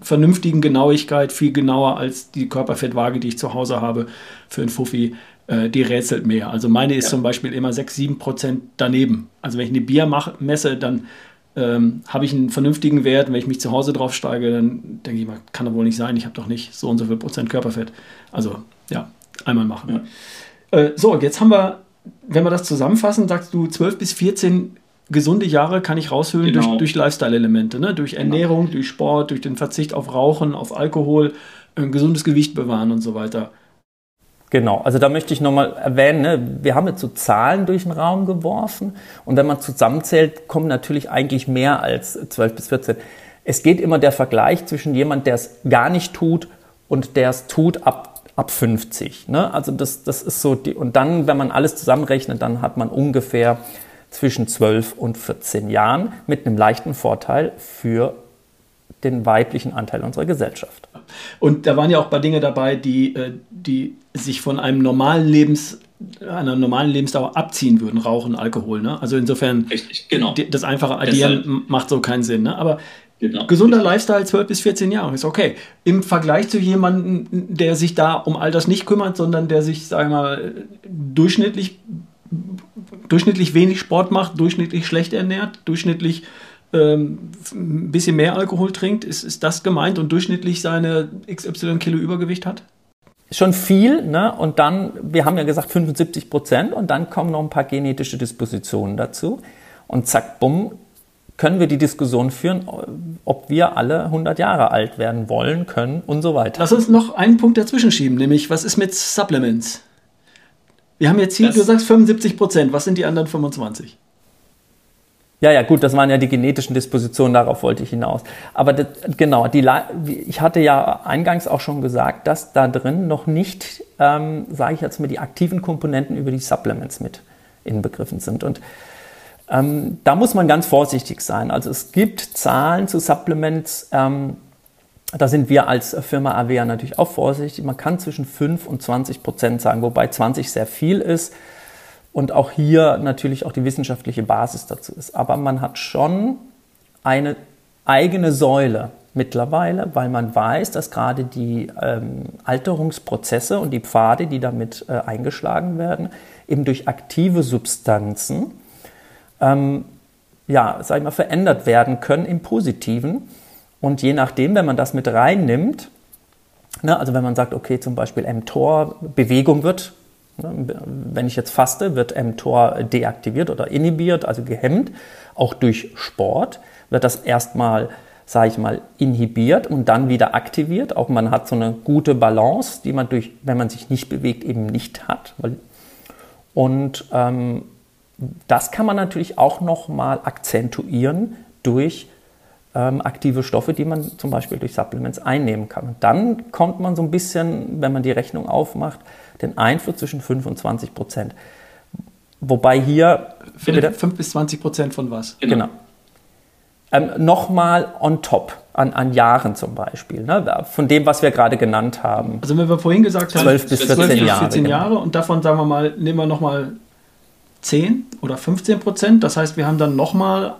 [SPEAKER 1] vernünftigen Genauigkeit, viel genauer als die Körperfettwaage, die ich zu Hause habe für einen Fuffi. Äh, die rätselt mehr. Also meine ist ja. zum Beispiel immer 6, 7 Prozent daneben. Also wenn ich eine Bier mache, messe, dann ähm, habe ich einen vernünftigen Wert. Wenn ich mich zu Hause drauf steige, dann denke ich mal, kann doch wohl nicht sein, ich habe doch nicht so und so viel Prozent Körperfett. Also ja, einmal machen. Ja. Äh, so, jetzt haben wir, wenn wir das zusammenfassen, sagst du 12 bis 14 gesunde Jahre kann ich raushöhlen genau. durch, durch Lifestyle-Elemente, ne? durch genau. Ernährung, genau. durch Sport, durch den Verzicht auf Rauchen, auf Alkohol, ein gesundes Gewicht bewahren und so weiter.
[SPEAKER 2] Genau, also da möchte ich nochmal erwähnen, ne, wir haben jetzt so Zahlen durch den Raum geworfen und wenn man zusammenzählt, kommen natürlich eigentlich mehr als 12 bis 14. Es geht immer der Vergleich zwischen jemand, der es gar nicht tut und der es tut ab, ab 50. Ne? Also das, das ist so, die, und dann, wenn man alles zusammenrechnet, dann hat man ungefähr zwischen 12 und 14 Jahren mit einem leichten Vorteil für den weiblichen Anteil unserer Gesellschaft.
[SPEAKER 1] Und da waren ja auch ein paar Dinge dabei, die, äh, die sich von einem normalen Lebens, einer normalen Lebensdauer abziehen würden, Rauchen, Alkohol. Ne? Also insofern, Richtig, genau. das einfache Addieren Deshalb. macht so keinen Sinn. Ne? Aber Genau. Gesunder Lifestyle 12 bis 14 Jahre ist okay. Im Vergleich zu jemandem, der sich da um all das nicht kümmert, sondern der sich, sagen wir mal, durchschnittlich durchschnittlich wenig Sport macht, durchschnittlich schlecht ernährt, durchschnittlich ähm, ein bisschen mehr Alkohol trinkt, ist, ist das gemeint und durchschnittlich seine XY Kilo Übergewicht hat?
[SPEAKER 2] Schon viel, ne? Und dann, wir haben ja gesagt 75 Prozent und dann kommen noch ein paar genetische Dispositionen dazu. Und zack, bumm, können wir die Diskussion führen, ob wir alle 100 Jahre alt werden wollen, können und so weiter.
[SPEAKER 1] Lass uns noch einen Punkt dazwischen schieben, nämlich was ist mit Supplements? Wir haben jetzt hier, das du sagst 75 Prozent. Was sind die anderen 25?
[SPEAKER 2] Ja, ja, gut, das waren ja die genetischen Dispositionen, darauf wollte ich hinaus. Aber das, genau, die, ich hatte ja eingangs auch schon gesagt, dass da drin noch nicht, ähm, sage ich jetzt mal, die aktiven Komponenten über die Supplements mit inbegriffen sind. Und ähm, da muss man ganz vorsichtig sein. Also es gibt Zahlen zu Supplements, ähm, da sind wir als Firma Avea natürlich auch vorsichtig. Man kann zwischen 5 und 20 Prozent sagen, wobei 20 sehr viel ist und auch hier natürlich auch die wissenschaftliche Basis dazu ist. Aber man hat schon eine eigene Säule mittlerweile, weil man weiß, dass gerade die ähm, Alterungsprozesse und die Pfade, die damit äh, eingeschlagen werden, eben durch aktive Substanzen ähm, ja, sag ich mal, verändert werden können im Positiven. Und je nachdem, wenn man das mit reinnimmt, ne, also wenn man sagt, okay, zum Beispiel mTOR, Bewegung wird, ne, wenn ich jetzt faste, wird mTOR deaktiviert oder inhibiert, also gehemmt, auch durch Sport, wird das erstmal sage ich mal, inhibiert und dann wieder aktiviert. Auch man hat so eine gute Balance, die man durch, wenn man sich nicht bewegt, eben nicht hat. Und ähm, das kann man natürlich auch nochmal akzentuieren durch ähm, aktive Stoffe, die man zum Beispiel durch Supplements einnehmen kann. Und dann kommt man so ein bisschen, wenn man die Rechnung aufmacht, den Einfluss zwischen 5 und 20 Prozent. Wobei hier.
[SPEAKER 1] 5 bis 20 Prozent von was?
[SPEAKER 2] Genau. genau ähm, nochmal on top an, an Jahren zum Beispiel, ne? von dem, was wir gerade genannt haben.
[SPEAKER 1] Also wenn wir vorhin gesagt haben,
[SPEAKER 2] 12 bis 14 12 Jahre,
[SPEAKER 1] 14 Jahre genau. und davon sagen wir mal, nehmen wir nochmal 10 oder 15 Prozent, das heißt, wir haben dann nochmal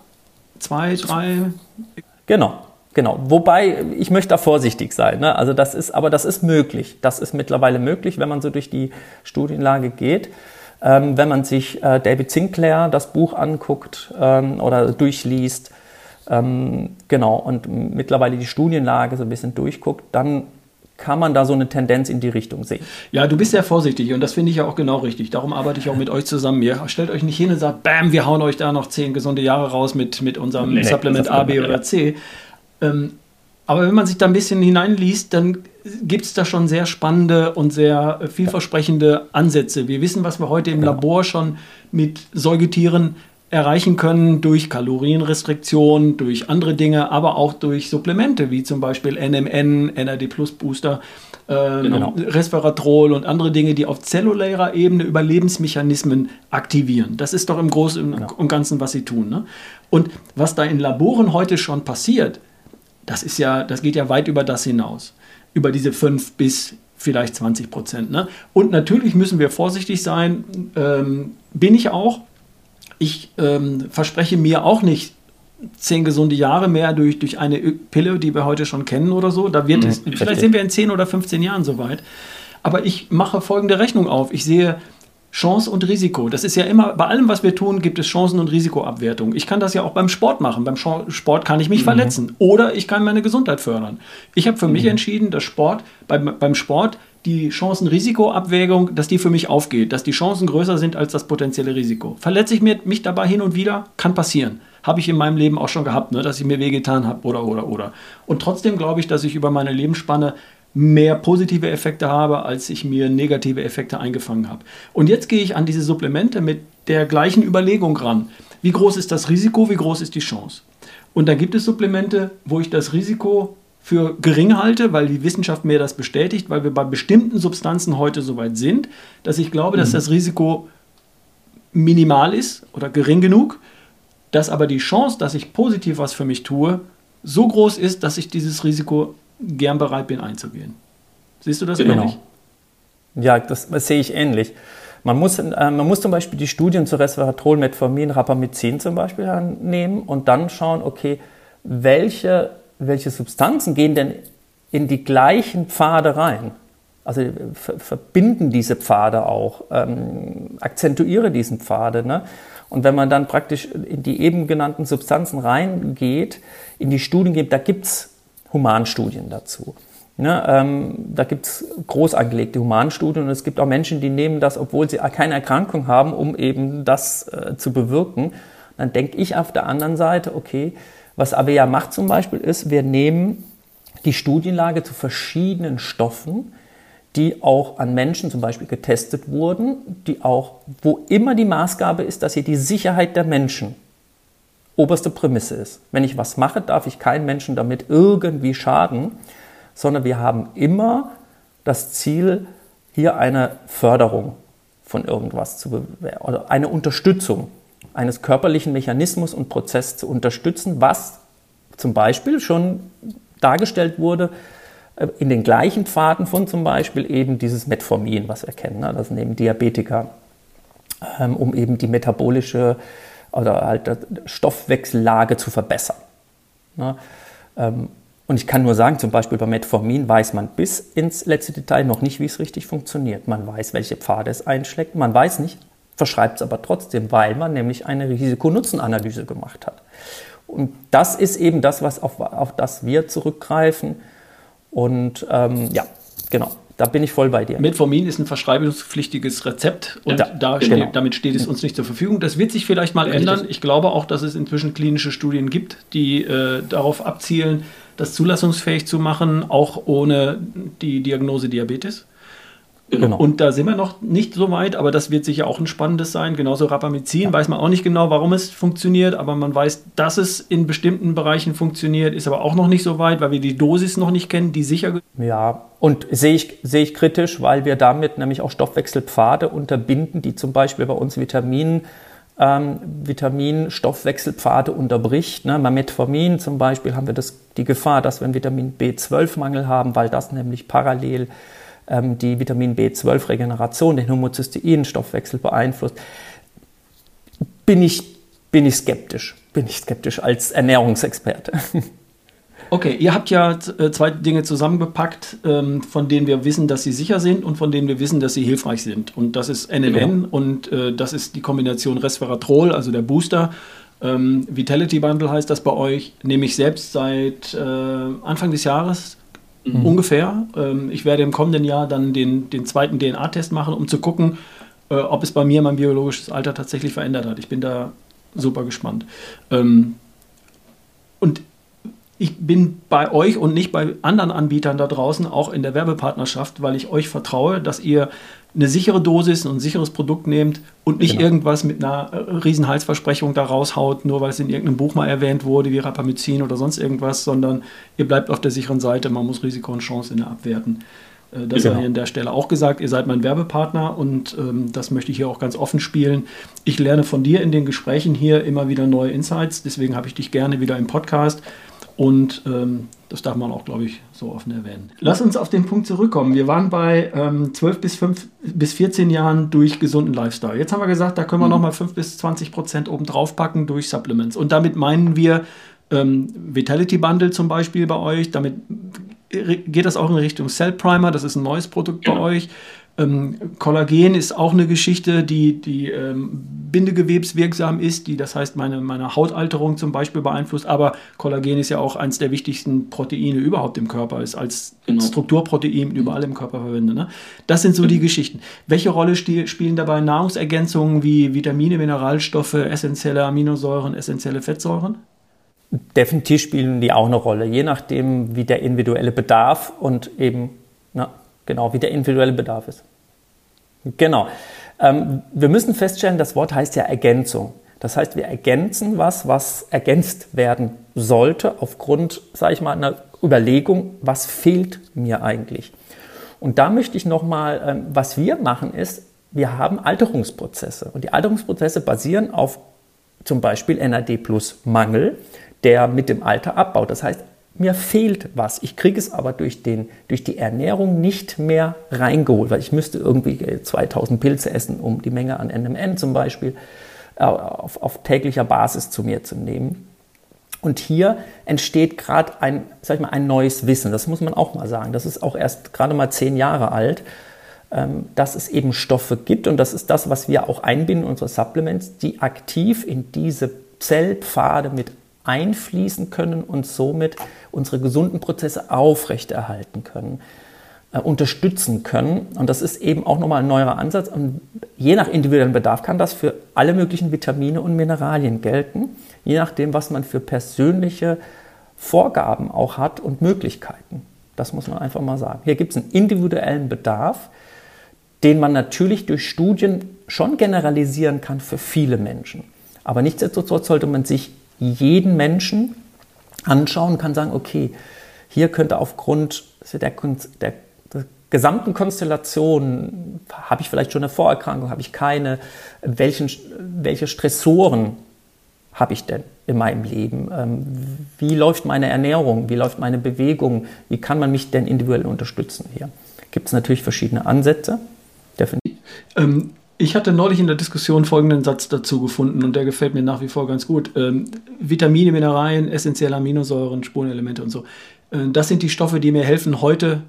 [SPEAKER 1] zwei, drei...
[SPEAKER 2] Genau. Genau, wobei ich möchte da vorsichtig sein. Ne? Also das ist, aber das ist möglich. Das ist mittlerweile möglich, wenn man so durch die Studienlage geht. Ähm, wenn man sich äh, David Sinclair das Buch anguckt ähm, oder durchliest, ähm, genau, und mittlerweile die Studienlage so ein bisschen durchguckt, dann kann man da so eine Tendenz in die Richtung sehen.
[SPEAKER 1] Ja, du bist sehr vorsichtig und das finde ich ja auch genau richtig. Darum arbeite ich auch mit euch zusammen. Ihr stellt euch nicht hin und sagt, bam, wir hauen euch da noch zehn gesunde Jahre raus mit, mit unserem nee, Supplement A, B oder C. Ähm, aber wenn man sich da ein bisschen hineinliest, dann gibt es da schon sehr spannende und sehr vielversprechende Ansätze. Wir wissen, was wir heute im Labor schon mit Säugetieren erreichen können durch Kalorienrestriktion, durch andere Dinge, aber auch durch Supplemente wie zum Beispiel NMN, NAD Plus Booster, äh, genau. Resveratrol und andere Dinge, die auf zellulärer Ebene Überlebensmechanismen aktivieren. Das ist doch im Großen genau. und Ganzen, was sie tun. Ne? Und was da in Laboren heute schon passiert, das ist ja, das geht ja weit über das hinaus. Über diese 5 bis vielleicht 20 Prozent. Ne? Und natürlich müssen wir vorsichtig sein, ähm, bin ich auch, ich ähm, verspreche mir auch nicht zehn gesunde Jahre mehr durch, durch eine Pille, die wir heute schon kennen oder so. Da wird mhm, es, vielleicht sind wir in 10 oder 15 Jahren soweit. Aber ich mache folgende Rechnung auf. Ich sehe Chance und Risiko. Das ist ja immer, bei allem, was wir tun, gibt es Chancen- und Risikoabwertung. Ich kann das ja auch beim Sport machen. Beim Sport kann ich mich mhm. verletzen oder ich kann meine Gesundheit fördern. Ich habe für mhm. mich entschieden, dass Sport, beim, beim Sport die Chancen-Risiko-Abwägung, dass die für mich aufgeht, dass die Chancen größer sind als das potenzielle Risiko. Verletze ich mich dabei hin und wieder? Kann passieren. Habe ich in meinem Leben auch schon gehabt, ne, dass ich mir wehgetan habe oder, oder, oder. Und trotzdem glaube ich, dass ich über meine Lebensspanne mehr positive Effekte habe, als ich mir negative Effekte eingefangen habe. Und jetzt gehe ich an diese Supplemente mit der gleichen Überlegung ran. Wie groß ist das Risiko, wie groß ist die Chance? Und da gibt es Supplemente, wo ich das Risiko für gering halte, weil die Wissenschaft mir das bestätigt, weil wir bei bestimmten Substanzen heute so weit sind, dass ich glaube, mhm. dass das Risiko minimal ist oder gering genug, dass aber die Chance, dass ich positiv was für mich tue, so groß ist, dass ich dieses Risiko gern bereit bin einzugehen. Siehst du das genau. ähnlich?
[SPEAKER 2] Ja, das, das, sehe ich ähnlich. Man muss, äh, man muss zum Beispiel die Studien zu Resveratrol, Metformin, Rapamycin zum Beispiel nehmen und dann schauen, okay, welche welche Substanzen gehen denn in die gleichen Pfade rein? Also verbinden diese Pfade auch, ähm, akzentuiere diesen Pfade. Ne? Und wenn man dann praktisch in die eben genannten Substanzen reingeht, in die Studien geht, da gibt es Humanstudien dazu. Ne, ähm, da gibt es groß angelegte Humanstudien und es gibt auch Menschen, die nehmen das, obwohl sie keine Erkrankung haben, um eben das äh, zu bewirken. Dann denke ich auf der anderen Seite, okay, was ABEA macht zum Beispiel ist, wir nehmen die Studienlage zu verschiedenen Stoffen, die auch an Menschen zum Beispiel getestet wurden, die auch, wo immer die Maßgabe ist, dass hier die Sicherheit der Menschen oberste Prämisse ist. Wenn ich was mache, darf ich keinen Menschen damit irgendwie schaden, sondern wir haben immer das Ziel, hier eine Förderung von irgendwas zu oder eine Unterstützung eines körperlichen Mechanismus und Prozess zu unterstützen, was zum Beispiel schon dargestellt wurde äh, in den gleichen Pfaden von zum Beispiel eben dieses Metformin, was wir kennen. Ne? Das sind eben Diabetiker, ähm, um eben die metabolische oder halt Stoffwechsellage zu verbessern. Ne? Ähm, Und ich kann nur sagen, zum Beispiel bei Metformin weiß man bis ins letzte Detail noch nicht, wie es richtig funktioniert. Man weiß, welche Pfade es einschlägt. Man weiß nicht, verschreibt es aber trotzdem, weil man nämlich eine Risiko-Nutzen-Analyse gemacht hat. Und das ist eben das, was auf, auf das wir zurückgreifen. Und ähm, ja, genau. Da bin ich voll bei dir.
[SPEAKER 1] Metformin ist ein verschreibungspflichtiges Rezept und ja, da genau. steht, damit steht es uns nicht zur Verfügung. Das wird sich vielleicht mal Richtig. ändern. Ich glaube auch, dass es inzwischen klinische Studien gibt, die äh, darauf abzielen, das zulassungsfähig zu machen, auch ohne die Diagnose Diabetes. Genau. Und da sind wir noch nicht so weit, aber das wird sicher auch ein spannendes sein. Genauso Rapamycin, ja. weiß man auch nicht genau, warum es funktioniert, aber man weiß, dass es in bestimmten Bereichen funktioniert, ist aber auch noch nicht so weit, weil wir die Dosis noch nicht kennen, die sicher.
[SPEAKER 2] Ja, und sehe ich, sehe ich kritisch, weil wir damit nämlich auch Stoffwechselpfade unterbinden, die zum Beispiel bei uns Vitaminen ähm, Vitaminstoffwechselpfade unterbricht. Ne? Bei Metformin zum Beispiel haben wir das, die Gefahr, dass wir einen Vitamin B12-Mangel haben, weil das nämlich parallel ähm, die Vitamin B12-Regeneration, den Homozystein-Stoffwechsel beeinflusst, bin ich, bin ich skeptisch. Bin ich skeptisch als Ernährungsexperte.
[SPEAKER 1] Okay, ihr habt ja äh, zwei Dinge zusammengepackt, ähm, von denen wir wissen, dass sie sicher sind und von denen wir wissen, dass sie hilfreich sind. Und das ist NMN genau. und äh, das ist die Kombination Resveratrol, also der Booster. Ähm, Vitality Bundle heißt das bei euch, nehme ich selbst seit äh, Anfang des Jahres mhm. ungefähr. Ähm, ich werde im kommenden Jahr dann den, den zweiten DNA-Test machen, um zu gucken, äh, ob es bei mir mein biologisches Alter tatsächlich verändert hat. Ich bin da super gespannt. Ähm, und ich bin bei euch und nicht bei anderen Anbietern da draußen, auch in der Werbepartnerschaft, weil ich euch vertraue, dass ihr eine sichere Dosis und ein sicheres Produkt nehmt und nicht genau. irgendwas mit einer äh, riesen Heilsversprechung da raushaut, nur weil es in irgendeinem Buch mal erwähnt wurde, wie Rapamycin oder sonst irgendwas, sondern ihr bleibt auf der sicheren Seite. Man muss Risiko und Chance in der abwerten. Äh, das genau. sei an der Stelle auch gesagt. Ihr seid mein Werbepartner und ähm, das möchte ich hier auch ganz offen spielen. Ich lerne von dir in den Gesprächen hier immer wieder neue Insights. Deswegen habe ich dich gerne wieder im Podcast. Und ähm, das darf man auch, glaube ich, so offen erwähnen. Lass uns auf den Punkt zurückkommen. Wir waren bei ähm, 12 bis, 5, bis 14 Jahren durch gesunden Lifestyle. Jetzt haben wir gesagt, da können wir mhm. nochmal 5 bis 20 Prozent oben drauf packen durch Supplements. Und damit meinen wir ähm, Vitality Bundle zum Beispiel bei euch. Damit geht das auch in Richtung Cell Primer. Das ist ein neues Produkt bei euch. Ähm, Kollagen ist auch eine Geschichte, die, die ähm, bindegewebswirksam ist, die das heißt meine, meine Hautalterung zum Beispiel beeinflusst. Aber Kollagen ist ja auch eines der wichtigsten Proteine überhaupt im Körper, ist als genau. Strukturprotein überall im Körper verwendet. Ne? Das sind so die Geschichten. Welche Rolle spielen dabei Nahrungsergänzungen wie Vitamine, Mineralstoffe, essentielle Aminosäuren, essentielle Fettsäuren?
[SPEAKER 2] Definitiv spielen die auch eine Rolle, je nachdem, wie der individuelle Bedarf und eben na, Genau, wie der individuelle Bedarf ist. Genau. Ähm, wir müssen feststellen, das Wort heißt ja Ergänzung. Das heißt, wir ergänzen was, was ergänzt werden sollte, aufgrund, sage ich mal, einer Überlegung, was fehlt mir eigentlich. Und da möchte ich nochmal, ähm, was wir machen ist, wir haben Alterungsprozesse. Und die Alterungsprozesse basieren auf zum Beispiel NAD plus Mangel, der mit dem Alter abbaut. Das heißt, mir fehlt was. Ich kriege es aber durch, den, durch die Ernährung nicht mehr reingeholt, weil ich müsste irgendwie 2000 Pilze essen, um die Menge an NMN zum Beispiel äh, auf, auf täglicher Basis zu mir zu nehmen. Und hier entsteht gerade ein, sag ich mal, ein neues Wissen. Das muss man auch mal sagen. Das ist auch erst gerade mal zehn Jahre alt, ähm, dass es eben Stoffe gibt. Und das ist das, was wir auch einbinden in unsere Supplements, die aktiv in diese Zellpfade mit einfließen können und somit unsere gesunden Prozesse aufrechterhalten können, äh, unterstützen können. Und das ist eben auch nochmal ein neuer Ansatz. Und je nach individuellem Bedarf kann das für alle möglichen Vitamine und Mineralien gelten, je nachdem, was man für persönliche Vorgaben auch hat und Möglichkeiten. Das muss man einfach mal sagen. Hier gibt es einen individuellen Bedarf, den man natürlich durch Studien schon generalisieren kann für viele Menschen. Aber nichtsdestotrotz sollte man sich jeden Menschen anschauen kann sagen, okay, hier könnte aufgrund der, der, der gesamten Konstellation, habe ich vielleicht schon eine Vorerkrankung, habe ich keine, welchen, welche Stressoren habe ich denn in meinem Leben? Ähm, wie läuft meine Ernährung? Wie läuft meine Bewegung? Wie kann man mich denn individuell unterstützen hier? Gibt es natürlich verschiedene Ansätze.
[SPEAKER 1] Definitiv. Ähm, ich hatte neulich in der Diskussion folgenden Satz dazu gefunden und der gefällt mir nach wie vor ganz gut. Ähm, Vitamine, Mineralien, essentielle Aminosäuren, Spurenelemente und so. Äh, das sind die Stoffe, die mir helfen, heute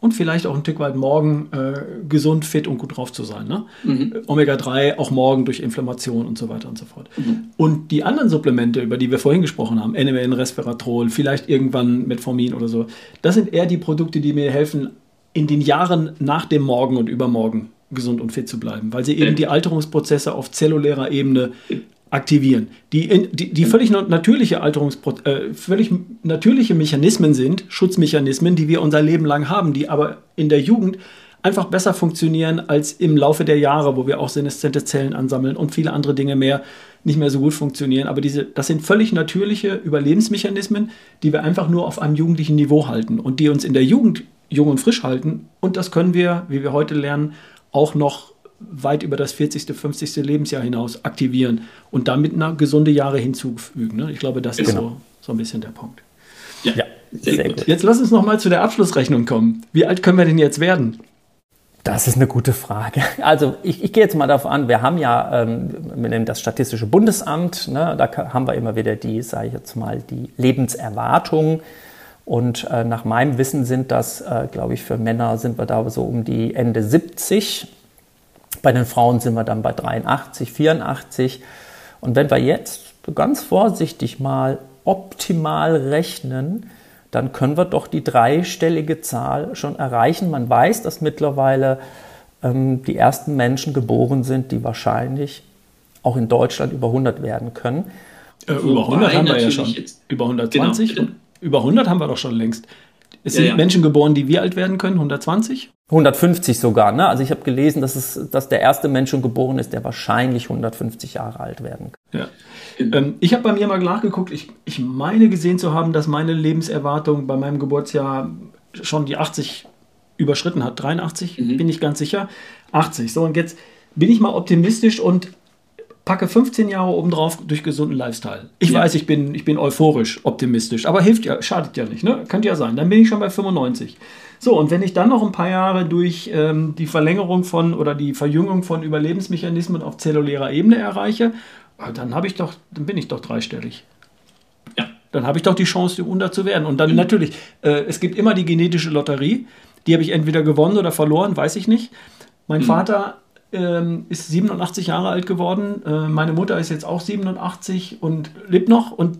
[SPEAKER 1] und vielleicht auch ein Stück weit morgen äh, gesund, fit und gut drauf zu sein. Ne? Mhm. Omega-3 auch morgen durch Inflammation und so weiter und so fort. Mhm. Und die anderen Supplemente, über die wir vorhin gesprochen haben, NMN, Resveratrol, vielleicht irgendwann Metformin oder so, das sind eher die Produkte, die mir helfen, in den Jahren nach dem Morgen und übermorgen gesund und fit zu bleiben, weil sie eben die Alterungsprozesse auf zellulärer Ebene aktivieren. Die, die, die völlig natürliche Alterungspro äh, völlig natürliche Mechanismen sind, Schutzmechanismen, die wir unser Leben lang haben, die aber in der Jugend einfach besser funktionieren als im Laufe der Jahre, wo wir auch seneszente Zellen ansammeln und viele andere Dinge mehr nicht mehr so gut funktionieren. Aber diese, das sind völlig natürliche Überlebensmechanismen, die wir einfach nur auf einem jugendlichen Niveau halten und die uns in der Jugend jung und frisch halten. Und das können wir, wie wir heute lernen, auch noch weit über das 40., 50. Lebensjahr hinaus aktivieren und damit eine gesunde Jahre hinzufügen. Ne? Ich glaube, das genau. ist so, so ein bisschen der Punkt.
[SPEAKER 2] Ja, ja sehr, sehr gut. gut.
[SPEAKER 1] Jetzt lass uns noch mal zu der Abschlussrechnung kommen. Wie alt können wir denn jetzt werden?
[SPEAKER 2] Das ist eine gute Frage. Also ich, ich gehe jetzt mal darauf an, wir haben ja ähm, wir nennen das Statistische Bundesamt, ne, da haben wir immer wieder die, sage ich jetzt mal, die Lebenserwartung. Und äh, nach meinem Wissen sind das, äh, glaube ich, für Männer sind wir da so um die Ende 70 bei den Frauen sind wir dann bei 83, 84. Und wenn wir jetzt ganz vorsichtig mal optimal rechnen, dann können wir doch die dreistellige Zahl schon erreichen. Man weiß, dass mittlerweile ähm, die ersten Menschen geboren sind, die wahrscheinlich auch in Deutschland über 100 werden können.
[SPEAKER 1] Äh, über 100 haben wir ja schon. Jetzt. Über 120 genau. Über 100 haben wir doch schon längst. Es sind ja, ja. Menschen geboren, die wie alt werden können? 120?
[SPEAKER 2] 150 sogar. Ne? Also ich habe gelesen, dass, es, dass der erste Mensch schon geboren ist, der wahrscheinlich 150 Jahre alt werden
[SPEAKER 1] kann. Ja. Ähm, ich habe bei mir mal nachgeguckt. Ich, ich meine gesehen zu haben, dass meine Lebenserwartung bei meinem Geburtsjahr schon die 80 überschritten hat. 83, mhm. bin ich ganz sicher. 80. So, und jetzt bin ich mal optimistisch und packe 15 Jahre obendrauf durch gesunden Lifestyle. Ich ja. weiß, ich bin, ich bin euphorisch, optimistisch, aber hilft ja, schadet ja nicht, ne? Könnte ja sein. Dann bin ich schon bei 95. So, und wenn ich dann noch ein paar Jahre durch ähm, die Verlängerung von oder die Verjüngung von Überlebensmechanismen auf zellulärer Ebene erreiche, äh, dann habe ich doch, dann bin ich doch dreistellig. Ja. Dann habe ich doch die Chance, unter zu werden. Und dann mhm. natürlich, äh, es gibt immer die genetische Lotterie. Die habe ich entweder gewonnen oder verloren, weiß ich nicht. Mein mhm. Vater ähm, ist 87 Jahre alt geworden. Äh, meine Mutter ist jetzt auch 87 und lebt noch. Und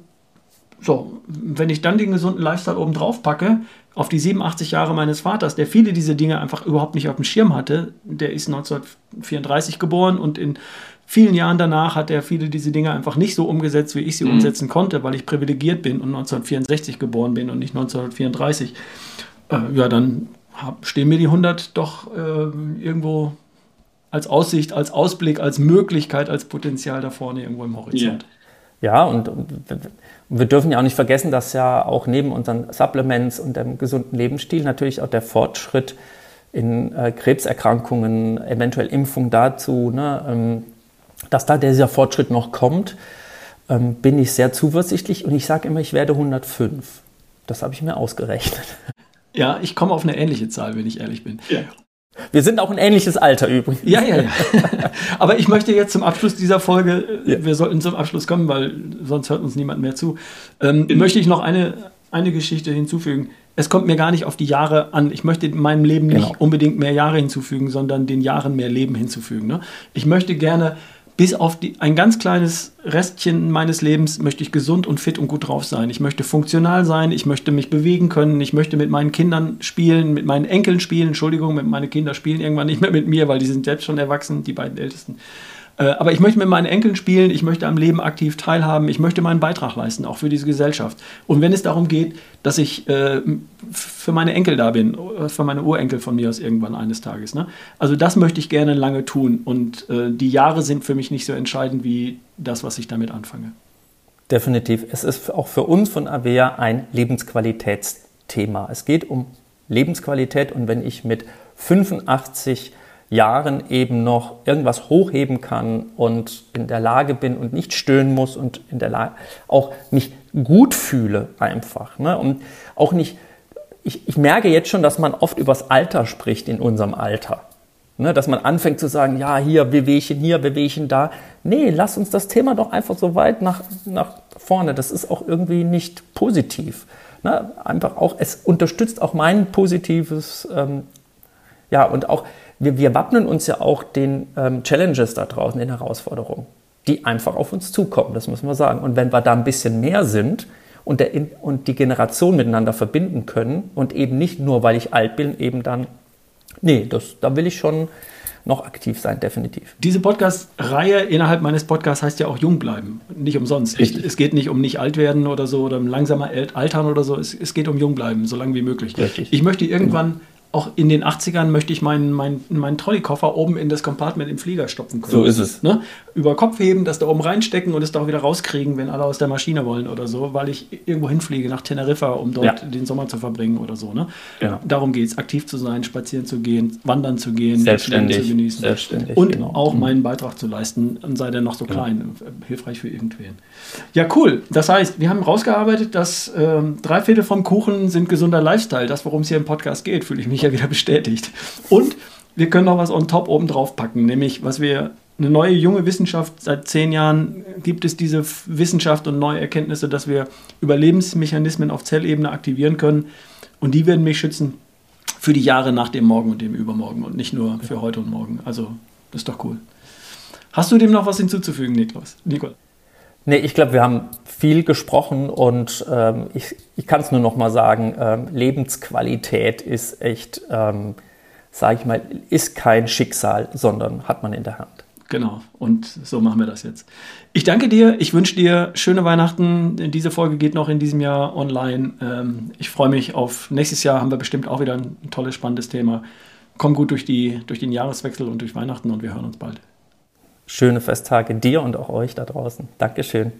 [SPEAKER 1] so, wenn ich dann den gesunden Lifestyle oben drauf packe, auf die 87 Jahre meines Vaters, der viele diese Dinge einfach überhaupt nicht auf dem Schirm hatte, der ist 1934 geboren und in vielen Jahren danach hat er viele diese Dinge einfach nicht so umgesetzt, wie ich sie mhm. umsetzen konnte, weil ich privilegiert bin und 1964 geboren bin und nicht 1934. Äh, ja, dann hab, stehen mir die 100 doch äh, irgendwo als Aussicht, als Ausblick, als Möglichkeit, als Potenzial da vorne irgendwo im Horizont.
[SPEAKER 2] Ja, ja und, wir dürfen ja auch nicht vergessen, dass ja auch neben unseren Supplements und dem gesunden Lebensstil natürlich auch der Fortschritt in äh, Krebserkrankungen, eventuell Impfung dazu, ne, ähm, dass da dieser Fortschritt noch kommt, ähm, bin ich sehr zuversichtlich und ich sage immer, ich werde 105. Das habe ich mir ausgerechnet.
[SPEAKER 1] Ja, ich komme auf eine ähnliche Zahl, wenn ich ehrlich bin. Ja.
[SPEAKER 2] Wir sind auch ein ähnliches Alter übrigens.
[SPEAKER 1] Ja, ja, ja. Aber ich möchte jetzt zum Abschluss dieser Folge, ja. wir sollten zum Abschluss kommen, weil sonst hört uns niemand mehr zu, ähm, mhm. möchte ich noch eine, eine Geschichte hinzufügen. Es kommt mir gar nicht auf die Jahre an. Ich möchte meinem Leben nicht genau. unbedingt mehr Jahre hinzufügen, sondern den Jahren mehr Leben hinzufügen. Ne? Ich möchte gerne bis auf die, ein ganz kleines Restchen meines Lebens möchte ich gesund und fit und gut drauf sein. Ich möchte funktional sein, ich möchte mich bewegen können, ich möchte mit meinen Kindern spielen, mit meinen Enkeln spielen. Entschuldigung, meine Kinder spielen irgendwann nicht mehr mit mir, weil die sind selbst schon erwachsen, die beiden Ältesten. Äh, aber ich möchte mit meinen Enkeln spielen, ich möchte am Leben aktiv teilhaben, ich möchte meinen Beitrag leisten, auch für diese Gesellschaft. Und wenn es darum geht, dass ich äh, für meine Enkel da bin, äh, für meine Urenkel von mir aus irgendwann eines Tages. Ne? Also das möchte ich gerne lange tun. Und äh, die Jahre sind für mich nicht so entscheidend wie das, was ich damit anfange.
[SPEAKER 2] Definitiv. Es ist auch für uns von Avea ein Lebensqualitätsthema. Es geht um Lebensqualität und wenn ich mit 85 Jahren eben noch irgendwas hochheben kann und in der Lage bin und nicht stöhnen muss und in der Lage auch mich gut fühle einfach. Ne? Und auch nicht, ich, ich merke jetzt schon, dass man oft übers Alter spricht in unserem Alter. Ne, dass man anfängt zu sagen, ja, hier Wehwehchen, hier Wehwehchen da. Nee, lass uns das Thema doch einfach so weit nach, nach vorne. Das ist auch irgendwie nicht positiv. Na, einfach auch, es unterstützt auch mein positives, ähm, ja, und auch, wir, wir wappnen uns ja auch den ähm, Challenges da draußen, den Herausforderungen, die einfach auf uns zukommen, das müssen wir sagen. Und wenn wir da ein bisschen mehr sind, und, der, und die Generation miteinander verbinden können und eben nicht nur, weil ich alt bin, eben dann, nee, das, da will ich schon noch aktiv sein, definitiv.
[SPEAKER 1] Diese Podcast-Reihe innerhalb meines Podcasts heißt ja auch jung bleiben, nicht umsonst. Ich, es geht nicht um nicht alt werden oder so oder langsamer altern oder so, es, es geht um jung bleiben, so lange wie möglich. Richtig. Ich möchte irgendwann genau auch in den 80ern möchte ich meinen, meinen, meinen Trolleykoffer oben in das Compartment im Flieger stopfen können.
[SPEAKER 2] So ist es.
[SPEAKER 1] Ne? Über Kopf heben, das da oben reinstecken und es da auch wieder rauskriegen, wenn alle aus der Maschine wollen oder so, weil ich irgendwo hinfliege nach Teneriffa, um dort ja. den Sommer zu verbringen oder so. Ne? Genau. Darum geht es, aktiv zu sein, spazieren zu gehen, wandern zu gehen,
[SPEAKER 2] Selbstständig.
[SPEAKER 1] zu genießen.
[SPEAKER 2] Selbstständig,
[SPEAKER 1] und genau. auch mhm. meinen Beitrag zu leisten, sei der noch so genau. klein, hilfreich für irgendwen. Ja, cool. Das heißt, wir haben rausgearbeitet, dass ähm, drei Viertel vom Kuchen sind gesunder Lifestyle. Das, worum es hier im Podcast geht, fühle ich mich ja wieder bestätigt. Und wir können noch was on top oben drauf packen, nämlich was wir eine neue junge Wissenschaft, seit zehn Jahren gibt es diese Wissenschaft und neue Erkenntnisse, dass wir Überlebensmechanismen auf Zellebene aktivieren können und die werden mich schützen für die Jahre nach dem Morgen und dem Übermorgen und nicht nur für heute und morgen. Also, das ist doch cool. Hast du dem noch was hinzuzufügen, Niklas? Nicole?
[SPEAKER 2] Nee, ich glaube, wir haben viel gesprochen und ähm, ich, ich kann es nur noch mal sagen, ähm, Lebensqualität ist echt, ähm, sage ich mal, ist kein Schicksal, sondern hat man in der Hand.
[SPEAKER 1] Genau, und so machen wir das jetzt. Ich danke dir, ich wünsche dir schöne Weihnachten. Diese Folge geht noch in diesem Jahr online. Ähm, ich freue mich auf nächstes Jahr, haben wir bestimmt auch wieder ein tolles, spannendes Thema. Komm gut durch, die, durch den Jahreswechsel und durch Weihnachten und wir hören uns bald.
[SPEAKER 2] Schöne Festtage dir und auch euch da draußen. Dankeschön.